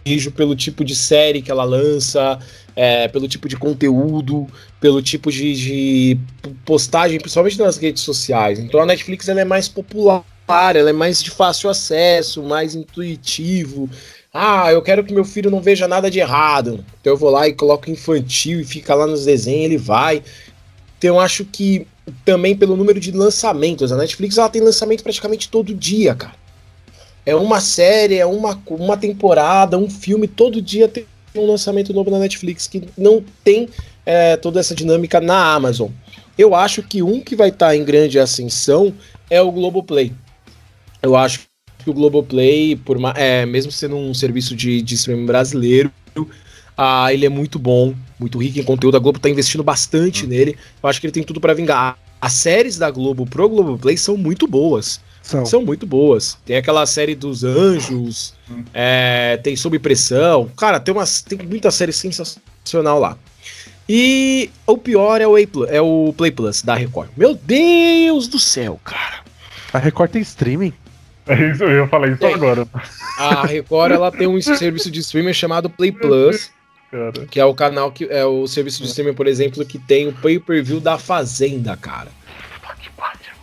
vejo pelo tipo de série que ela lança, é, pelo tipo de conteúdo, pelo tipo de, de postagem, principalmente nas redes sociais. Então a Netflix ela é mais popular, ela é mais de fácil acesso, mais intuitivo. Ah, eu quero que meu filho não veja nada de errado. Então eu vou lá e coloco infantil e fica lá nos desenhos, ele vai. Então eu acho que também pelo número de lançamentos, a Netflix ela tem lançamento praticamente todo dia, cara. É uma série, é uma, uma temporada, um filme, todo dia tem um lançamento novo na Netflix que não tem é, toda essa dinâmica na Amazon. Eu acho que um que vai estar em grande ascensão é o Globoplay. Eu acho que o Globoplay, por ma- é, mesmo sendo um serviço de, de streaming brasileiro, ah, ele é muito bom, muito rico em conteúdo. A Globo está investindo bastante nele. Eu acho que ele tem tudo para vingar. As séries da Globo pro Globoplay são muito boas. São. São muito boas. Tem aquela série dos anjos, é, tem Sob Pressão. Cara, tem, umas, tem muita série sensacional lá. E o pior é o, Play, é o Play Plus da Record. Meu Deus do céu, cara. A Record tem streaming? É isso, eu ia falar isso Tem. agora. A Record ela tem um *laughs* serviço de streaming chamado Play Plus, Cara. que é o canal que é o serviço de streaming, por exemplo, que tem o pay-per-view da Fazenda, cara.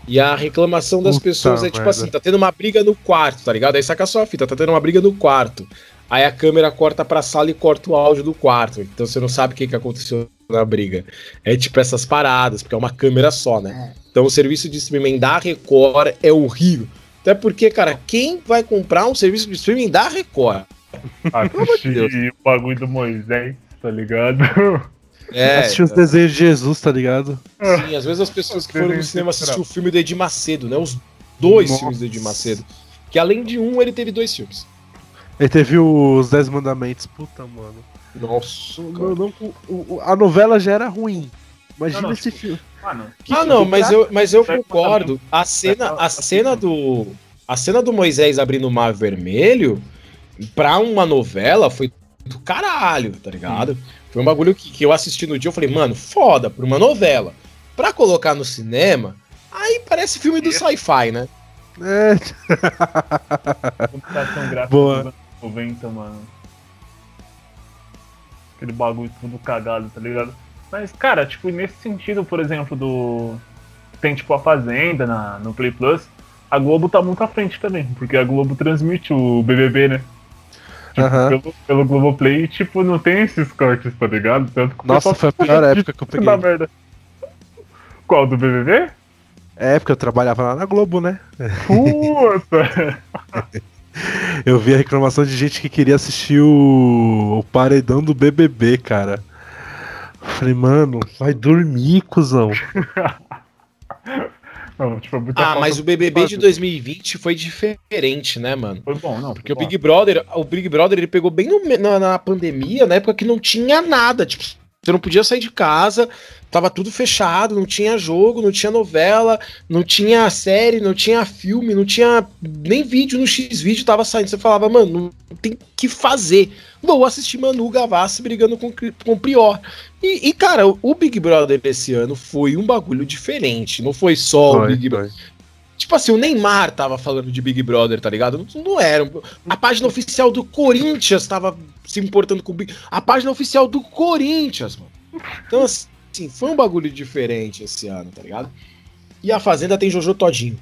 E a reclamação das Puta pessoas é tipo merda. assim, tá tendo uma briga no quarto, tá ligado? Aí saca só a fita, tá tendo uma briga no quarto. Aí a câmera corta pra sala e corta o áudio do quarto. Então você não sabe o que, que aconteceu na briga. É tipo essas paradas, porque é uma câmera só, né? Então o serviço de streaming da Record é horrível. Até porque, cara, quem vai comprar um serviço de streaming da Record? Assistir o bagulho do Moisés, tá ligado? *laughs* É, *laughs* Assistir os desenhos de Jesus, tá ligado? sim, às vezes as pessoas que foram no cinema assistir o filme do Edir Macedo, né? Os dois Nossa. filmes do Edir Macedo. Que além de um, ele teve dois filmes. Ele teve os Dez Mandamentos. Puta, mano. Nossa, Não, não, o- a novela já era ruim. Imagina Não, não, esse filme. Mano, Ah, não, mas eu, mas eu concordo. A cena, a cena do. A cena do Moisés abrindo o mar vermelho, pra uma novela, foi do caralho, tá ligado? Foi um bagulho que, que eu assisti no dia, eu falei, mano, foda, por uma novela. Pra colocar no cinema, aí parece filme do sci-fi, né? É, *laughs* computação gráfica Boa. dos anos 90, mano. Aquele bagulho tudo cagado, tá ligado? Mas, cara, tipo, nesse sentido, por exemplo, do. Tem tipo a Fazenda na, no Play Plus, a Globo tá muito à frente também, porque a Globo transmite o BBB, né? Tipo, Aham. pelo, pelo Globoplay, tipo, não tem esses cortes, tá ligado? Tanto que Nossa, foi a pior época que eu peguei. da merda. Qual, do BBB? É, porque eu trabalhava lá na Globo, né? Puta! *laughs* Eu vi a reclamação de gente que queria assistir o, o paredão do BBB, cara. Falei, mano, vai dormir, cuzão. *laughs* Não, tipo, Ah, mas o BBB de fazer. 2020 foi diferente, né, mano? Foi bom, não. Porque o. Big Brother, o Big Brother ele pegou bem no na, na pandemia, na época que não tinha nada, tipo, você não podia sair de casa, tava tudo fechado, não tinha jogo, não tinha novela, não tinha série, não tinha filme, não tinha nem vídeo no X-Vídeo tava saindo. Você falava, mano, não tem o que fazer. Vou assistir Manu Gavassi brigando com, com o Prior. E, e, cara, o Big Brother desse ano foi um bagulho diferente. Não foi só o Foi, Big Brother. Tipo assim, o Neymar tava falando de Big Brother, tá ligado? Não, não era. A página oficial do Corinthians tava se importando com o Big. A página oficial do Corinthians, mano. Então, assim, foi um bagulho diferente esse ano, tá ligado? E a Fazenda tem Jojo Todinho.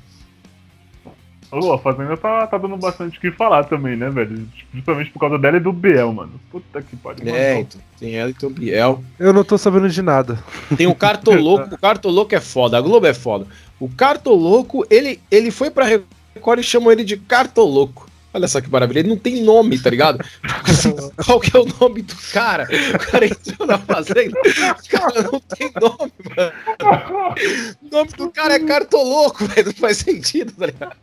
Ô, a Fazenda tá, tá dando bastante o que falar também, né, velho? Justamente por causa dela e do Biel, mano. Puta que pariu. É, mano. então, tem ela e tem o Biel. Eu não tô sabendo de nada. Tem o Cartoloco. *laughs* o Cartoloco é foda. A Globo é foda. O Cartoloco, ele, ele foi pra Record e chamou ele de Cartoloco. Olha só que maravilha. Ele não tem nome, tá ligado? *laughs* Qual que é o nome do cara? O cara entrou na fazenda. O cara não tem nome, mano. O nome do cara é Cartoloco, velho. Não faz sentido, tá ligado?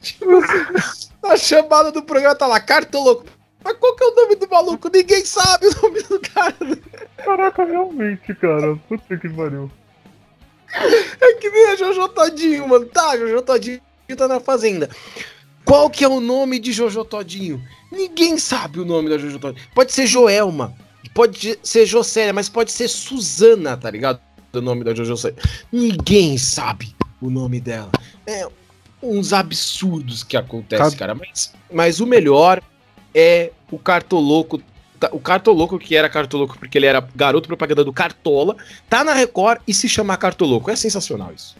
Tipo assim, a chamada do programa tá lá, Cartoloco. Mas qual que é o nome do maluco? Ninguém sabe o nome do cara. Caraca, realmente, cara. Puta que pariu. É que nem a Jojo Todinho, mano. Tá, Jojo Todinho tá na fazenda. Qual que é o nome de Jojo Todinho? Ninguém sabe o nome da Jojo Todinho. Pode ser Joelma, pode ser Jocélia, mas pode ser Suzana, tá ligado? O nome da Jojo. Ninguém sabe o nome dela. É uns absurdos que acontecem, Cab- cara. Mas, mas o melhor é o Cartoloco. tá- O Cartoloco, que era Cartoloco porque ele era garoto propaganda do Cartola, tá na Record e se chama Cartoloco. É sensacional isso.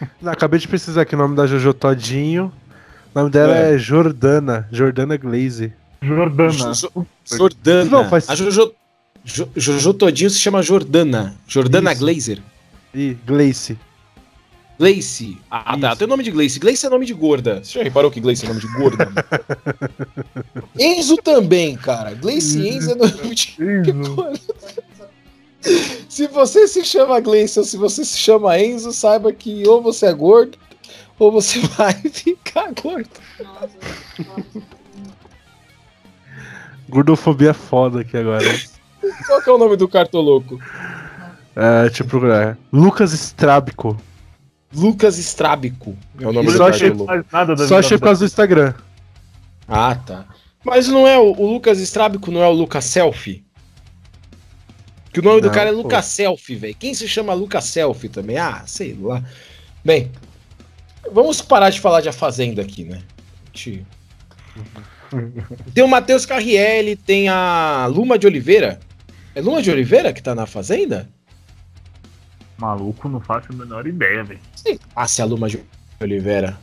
*laughs* Não, acabei de pesquisar aqui o nome da Jojo Todinho. O nome dela É. é, Jordana. Jordana Glaze. Jordana. Jo- Jordana. Não, faz- A Jojo, Jo- Jojo Todinho se chama Jordana. Jordana Isso. Glazer. E Glace. Glace. Ah, tá. Tem o nome de Glace. Glace é nome de gorda. Você já reparou que Glace é nome de gorda? *laughs* Enzo também, cara. Glace e Enzo é nome de gorda. *laughs* Se você se chama Glace ou se você se chama Enzo, saiba que ou você é gordo ou você *laughs* vai ficar gordo. Gordofobia é foda aqui agora. Qual que é o nome do cartoloco? É, deixa eu procurar. Lucas Strábico. Lucas Estrábico é o nome Só do achei- nada da Só achei por causa do Instagram. Ah, tá. Mas não é o, o Lucas Estrábico, não é o Lucas Selfie? Que o nome do Não, cara é pô. Lucas Selfie, velho. Quem se chama Lucas Selfie também? Ah, sei lá. Bem, vamos parar de falar de A Fazenda aqui, né? Tem o Matheus Carrielli, tem a Luma de Oliveira. É Luma de Oliveira que tá na Fazenda? Maluco, não faço a menor ideia, velho. Sim. Ah, se é a Luma de Oliveira.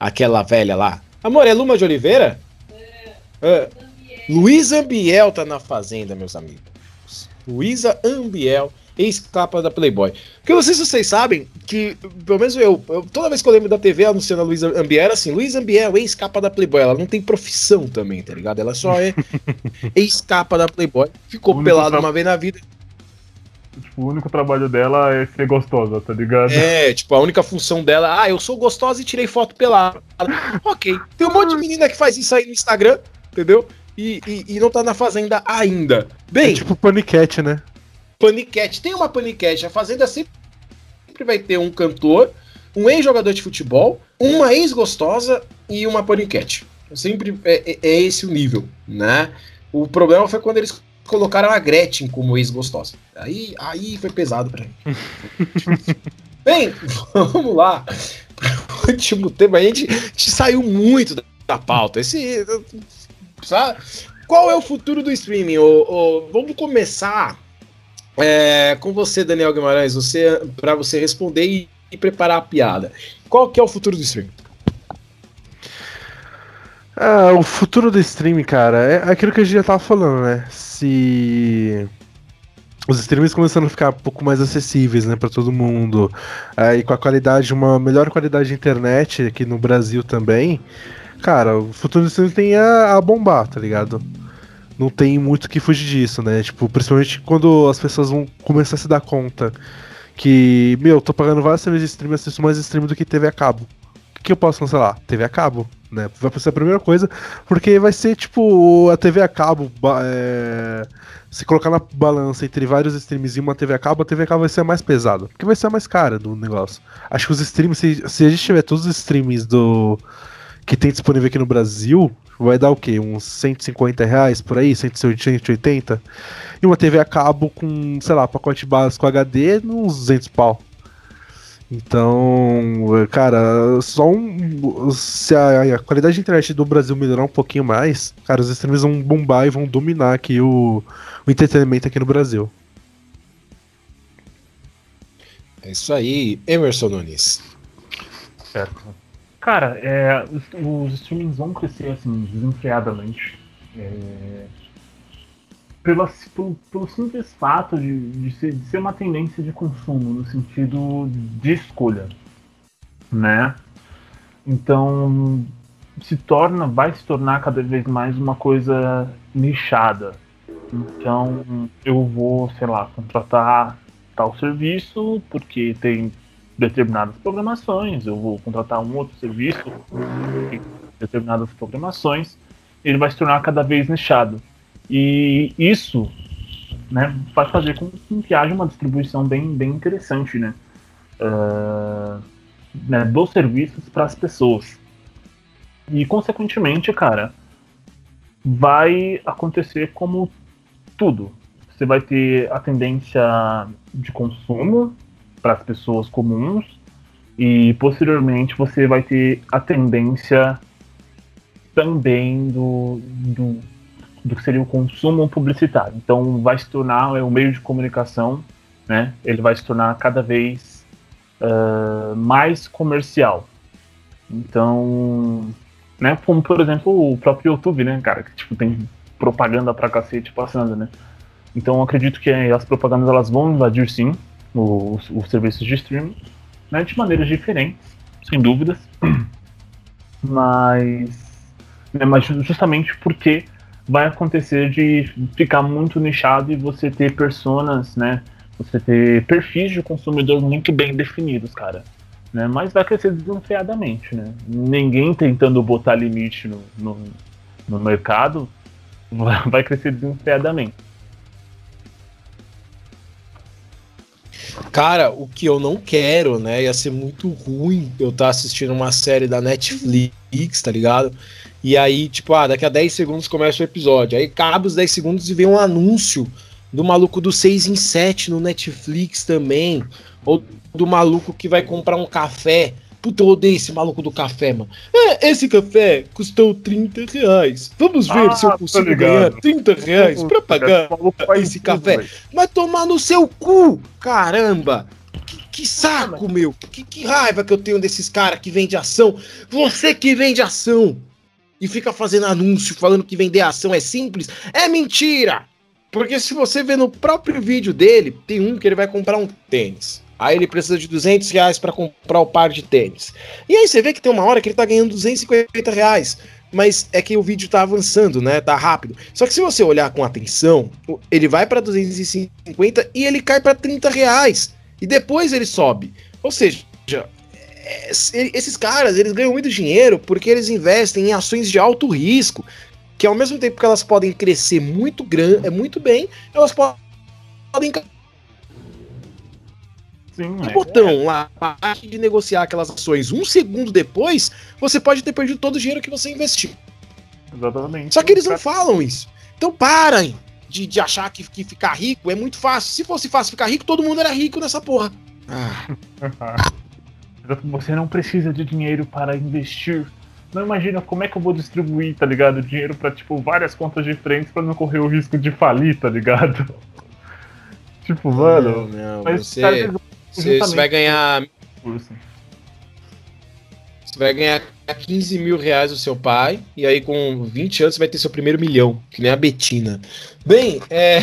Aquela velha lá. Amor, é Luma de Oliveira? É. Luísa Ambiel tá na Fazenda, meus amigos. Luísa Ambiel, ex-capa da Playboy. Porque eu não sei se vocês sabem que, pelo menos eu, eu- toda vez que eu lembro da TV anunciando a Luísa Ambiel, era assim, Luísa Ambiel, ex-capa da Playboy. Ela não tem profissão também, tá ligado? Ela só é *laughs* ex-capa da Playboy. Ficou pelada tra- uma vez na vida. Tipo, o único trabalho dela é ser gostosa, tá ligado? É, tipo, a única função dela, ah, eu sou gostosa e tirei foto pelada. *laughs* ok. Tem um monte de menina que faz isso aí no Instagram, entendeu? E, e, e não tá na Fazenda ainda. Bem, É tipo paniquete, né? paniquete. Tem uma paniquete. A Fazenda sempre vai ter um cantor, um ex-jogador de futebol, uma ex-gostosa e uma paniquete. Sempre é, é- é esse o nível, né? O problema foi quando eles colocaram a Gretchen como ex-gostosa. Aí, aí foi pesado pra mim. *laughs* Bem, vamos lá. *laughs* Pro último tema. A gente, a gente saiu muito da, pauta. Esse. Sabe? Qual é o futuro do streaming? Vamos começar é, com você, Daniel Guimarães, você, para você responder e, e preparar a piada. Qual que é o futuro do streaming? Ah, o futuro do streaming, cara, é aquilo que a gente já tava falando, né? Se os streams começando a ficar um pouco mais acessíveis, né, para todo mundo, aí com a qualidade, uma melhor qualidade de internet aqui no Brasil também, cara, o futuro do streaming tem a, a bombar, tá ligado? Não tem muito que fugir disso, né? Tipo, principalmente quando as pessoas vão começar a se dar conta que, meu, tô pagando vários serviços de streaming, assisto mais stream do que TV a cabo. O que eu posso cancelar? TV a cabo, né? Vai ser a primeira coisa, porque vai ser tipo a TV a cabo. é, Se colocar na balança entre vários streams e uma TV a cabo, a TV a cabo vai ser a mais pesada, porque vai ser a mais cara do negócio. Acho que os streams, se, se a gente tiver todos os streams do que tem disponível aqui no Brasil, vai dar o quê? Uns 150 reais por aí, 180? E uma TV a cabo com, sei lá, pacote básico HD, uns 200 pau. Então, cara, só um. Se a, a qualidade de internet do Brasil melhorar um pouquinho mais, cara, os streams vão bombar e vão dominar aqui o, o entretenimento aqui no Brasil. É isso aí, Emerson Nunes. Certo. Cara, é, os, os streamings vão crescer assim, desenfreadamente. É, pelo, pelo simples fato de, de, ser, de ser uma tendência de consumo, no sentido de escolha. Né? Então se torna, vai se tornar cada vez mais uma coisa nichada. Então eu vou, sei lá, contratar tal serviço porque tem determinadas programações, eu vou contratar um outro serviço tem determinadas programações, ele vai se tornar cada vez nichado. E isso né, faz fazer com que haja uma distribuição bem, bem interessante né, uh, né, dos serviços para as pessoas. E, consequentemente, cara, vai acontecer como tudo. Você vai ter a tendência de consumo para as pessoas comuns e posteriormente você vai ter a tendência também do, do, do que seria o consumo publicitário. Então vai se tornar é, um meio de comunicação, né? Ele vai se tornar cada vez uh, mais comercial. Então, né? Como por exemplo o próprio YouTube, né, cara, que tipo tem propaganda pra cacete passando, né? Então acredito que as propagandas elas vão invadir sim os, os serviços de streaming, né, de maneiras diferentes, sem dúvidas, *clears throat* mas, né, mas justamente porque vai acontecer de ficar muito nichado e você ter personas, né, você ter perfis de consumidor muito bem definidos, cara. Né, mas vai crescer desenfreadamente, né? Ninguém tentando botar limite no, no, no mercado *laughs* vai crescer desenfreadamente. Cara, o que eu não quero, né? Ia ser muito ruim eu estar assistindo uma série da Netflix, tá ligado? E aí, tipo, ah, daqui a 10 segundos começa o episódio. Aí cabe os 10 segundos e vem um anúncio do maluco do 6 em 7 no Netflix também, ou do maluco que vai comprar um café. Puta, eu odeio esse maluco do café, mano. É, esse café custou 30 reais. Vamos ver Ah, se eu consigo ganhar 30 reais pra pagar esse café. Vai tomar no seu cu, caramba! Que, que saco, meu! Que, que raiva que eu tenho desses caras que vende ação. Você que vende ação e fica fazendo anúncio falando que vender ação é simples, é mentira! Porque se você vê no próprio vídeo dele, tem um que ele vai comprar um tênis. Aí ele precisa de 200 reais pra comprar o par de tênis. E aí você vê que tem uma hora que ele tá ganhando 250 reais. Mas é que o vídeo tá avançando, né? Tá rápido. Só que se você olhar com atenção, ele vai pra 250 e ele cai pra 30 reais. E depois ele sobe. Ou seja, se- esses caras, eles ganham muito dinheiro porque eles investem em ações de alto risco. Que ao mesmo tempo que elas podem crescer muito grande, é muito bem, elas po- podem Sim, no é. botão lá, a parte de negociar aquelas ações. Um segundo depois, você pode ter perdido todo o dinheiro que você investiu. Exatamente. Só que eles não falam isso. Então parem de, de achar que, que ficar rico é muito fácil. Se fosse fácil ficar rico, todo mundo era rico nessa porra. Ah, *laughs* Você não precisa de dinheiro para investir. Não imagina como é que eu vou distribuir, tá ligado? Dinheiro pra, tipo, várias contas diferentes pra não correr o risco de falir, tá ligado? *laughs* tipo, mano. não, mas você, cara, você, você vai ganhar. Você vai ganhar 15 mil reais do seu pai, e aí com 20 anos você vai ter seu primeiro milhão, que nem a Betina. Bem, é,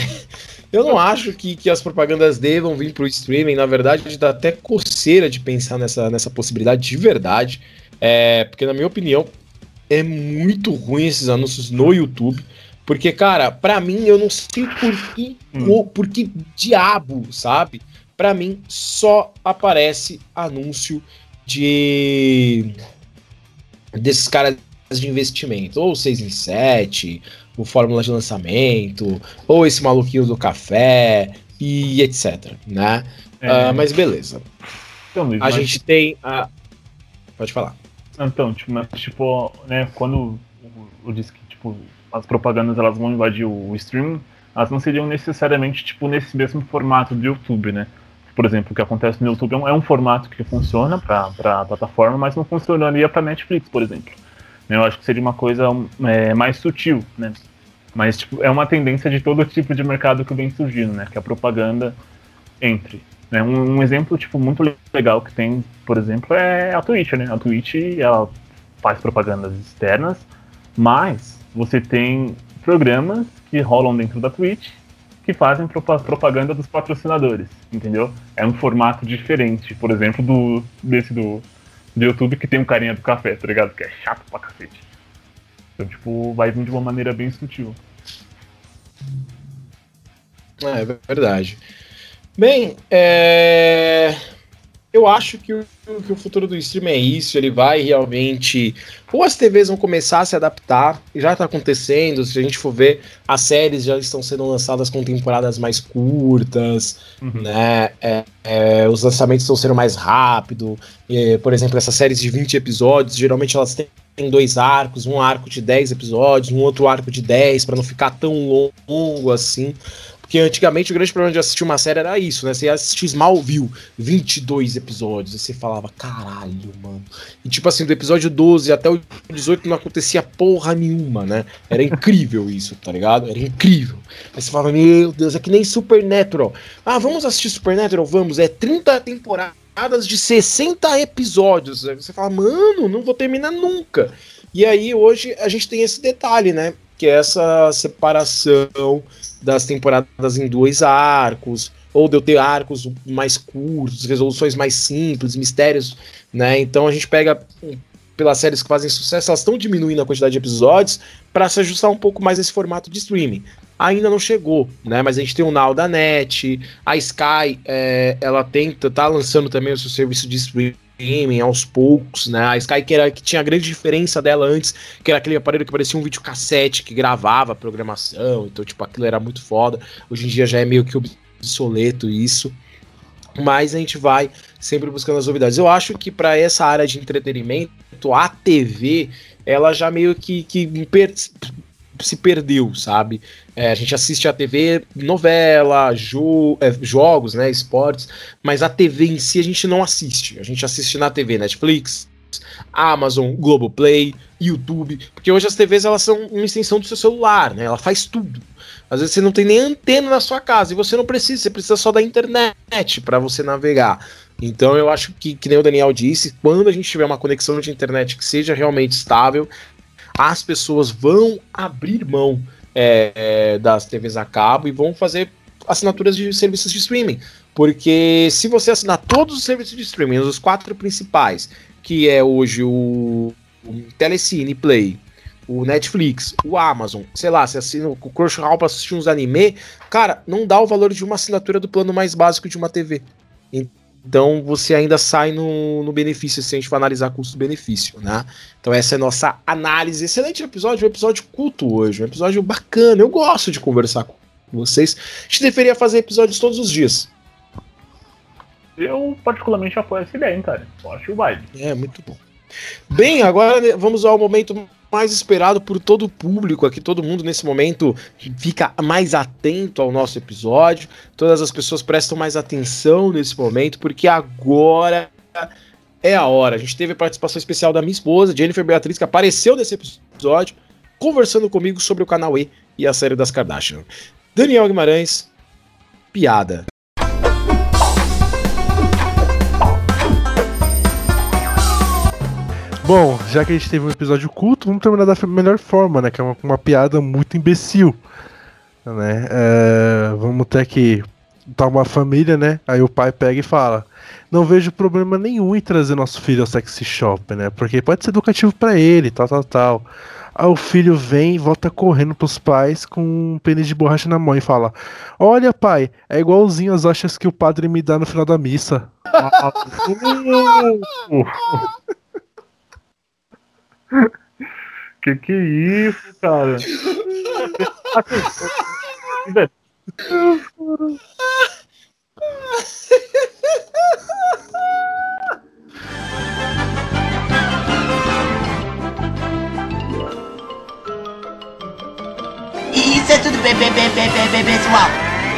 eu não acho que, que as propagandas devam vir pro streaming, na verdade, dá até coceira de pensar nessa, nessa possibilidade de verdade. É, porque, na minha opinião, é muito ruim esses anúncios no YouTube. Porque, cara, pra mim, eu não sei por que, Hum. o- por que diabo, sabe? Pra mim, só aparece anúncio de desses caras de investimento, ou 6 em 7, o Fórmula de Lançamento, ou esse maluquinho do café, e etc, né? É, Ah, mas beleza. então, Luiz, A mas- gente tem a... Pode falar. Então, tipo, mas, tipo, né, quando eu disse que, tipo, as propagandas elas vão invadir o, o streaming, elas não seriam necessariamente, tipo, nesse mesmo formato do YouTube, né? Por exemplo, o que acontece no YouTube é um, é um formato que funciona para a plataforma, mas não funcionaria para Netflix, por exemplo. Eu acho que seria uma coisa é, mais sutil, né? Mas, tipo, é uma tendência de todo tipo de mercado que vem surgindo, né? Que a propaganda entre. Né? Um, um exemplo, tipo, muito legal que tem, por exemplo, é a Twitch, né? A Twitch, ela faz propagandas externas, mas você tem programas que rolam dentro da Twitch que fazem propa- propaganda dos patrocinadores, entendeu? É um formato diferente, por exemplo, do desse do, do YouTube que tem um carinha do café, tá ligado? Que é chato pra cacete. Então, tipo, vai vir de uma maneira bem sutil. É verdade. Bem, é... eu acho que o, que o futuro do stream é isso. Ele vai realmente. Ou as TVs vão começar a se adaptar, e já está acontecendo. Se a gente for ver, as séries já estão sendo lançadas com temporadas mais curtas, Uhum. né? É, é, os lançamentos estão sendo mais rápido. É, por exemplo, essas séries de 20 episódios, geralmente elas têm dois arcos, um arco de 10 episódios, um outro arco de 10, para não ficar tão longo assim. Porque antigamente o grande problema de assistir uma série era isso, né? Você ia assistir Smallville, 22 episódios, e você falava, caralho, mano. E tipo assim, do episódio 12 até o 18 não acontecia porra nenhuma, né? Era incrível isso, tá ligado? Era incrível. Aí você falava, meu Deus, é que nem Supernatural. Ah, vamos assistir Supernatural? Vamos, é 30 temporadas de 60 episódios. Aí você fala, mano, não vou terminar nunca. E aí hoje a gente tem esse detalhe, né? Que é essa separação das temporadas em dois arcos, ou de eu ter arcos mais curtos, resoluções mais simples, mistérios, né? Então a gente pega hum, pelas séries que fazem sucesso, elas estão diminuindo a quantidade de episódios para se ajustar um pouco mais esse formato de streaming. Ainda não chegou, né? Mas a gente tem o Now da Net, a Sky, é, ela tenta, tá lançando também o seu serviço de streaming aos poucos, né? A Sky que, era, que tinha a grande diferença dela antes, que era aquele aparelho que parecia um videocassete que gravava a programação, então, tipo, aquilo era muito foda. Hoje em dia já é meio que obsoleto isso. Mas a gente vai sempre buscando as novidades. Eu acho que para essa área de entretenimento, a TV, ela já meio que, que se perdeu, sabe? É, a gente assiste a TV, novela, jo é, jogos, né, esportes, mas a TV em si a gente não assiste. A gente assiste na TV Netflix, Amazon, Globoplay, YouTube, porque hoje as TVs elas são uma extensão do seu celular, né? Ela faz tudo. Às vezes você não tem nem antena na sua casa e você não precisa, você precisa só da internet para você navegar. Então eu acho que, que nem o Daniel disse, quando a gente tiver uma conexão de internet que seja realmente estável, as pessoas vão abrir mão é, é, das TVs a cabo e vão fazer assinaturas de serviços de streaming. Porque se você assinar todos os serviços de streaming, os quatro principais, que é hoje o, o Telecine Play, o Netflix, o Amazon, sei lá, você assina o Crunchyroll para assistir uns anime, cara, não dá o valor de uma assinatura do plano mais básico de uma TV. Então você ainda sai no, no benefício se a gente for analisar custo-benefício, né? Então essa é a nossa análise. Excelente episódio, um episódio culto hoje, um episódio bacana. Eu gosto de conversar com vocês. A gente deveria fazer episódios todos os dias. Eu particularmente apoio essa ideia, hein, cara. Eu acho o vibe. É, muito bom. Bem, agora vamos ao momento mais esperado por todo o público aqui, todo mundo nesse momento fica mais atento ao nosso episódio, todas as pessoas prestam mais atenção nesse momento, porque agora é a hora. A gente teve a participação especial da minha esposa, Jennifer Beatriz, que apareceu nesse episódio, conversando comigo sobre o canal E e a série das Kardashian. Daniel Guimarães, piada. Bom, já que a gente teve um episódio culto, vamos terminar da melhor forma, né? Que é uma, uma piada muito imbecil. Né? É, vamos ter que tá uma família, né? Aí o pai pega e fala: Não vejo problema nenhum em trazer nosso filho ao sexy shop, né? Porque pode ser educativo para ele, tal, tal, tal. Aí o filho vem e volta correndo pros pais com um pênis de borracha na mão e fala: Olha, pai, é igualzinho as achas que o padre me dá no final da missa. *laughs* *laughs* Que que é isso, cara? Isso é tudo bem, bem, bem, pessoal.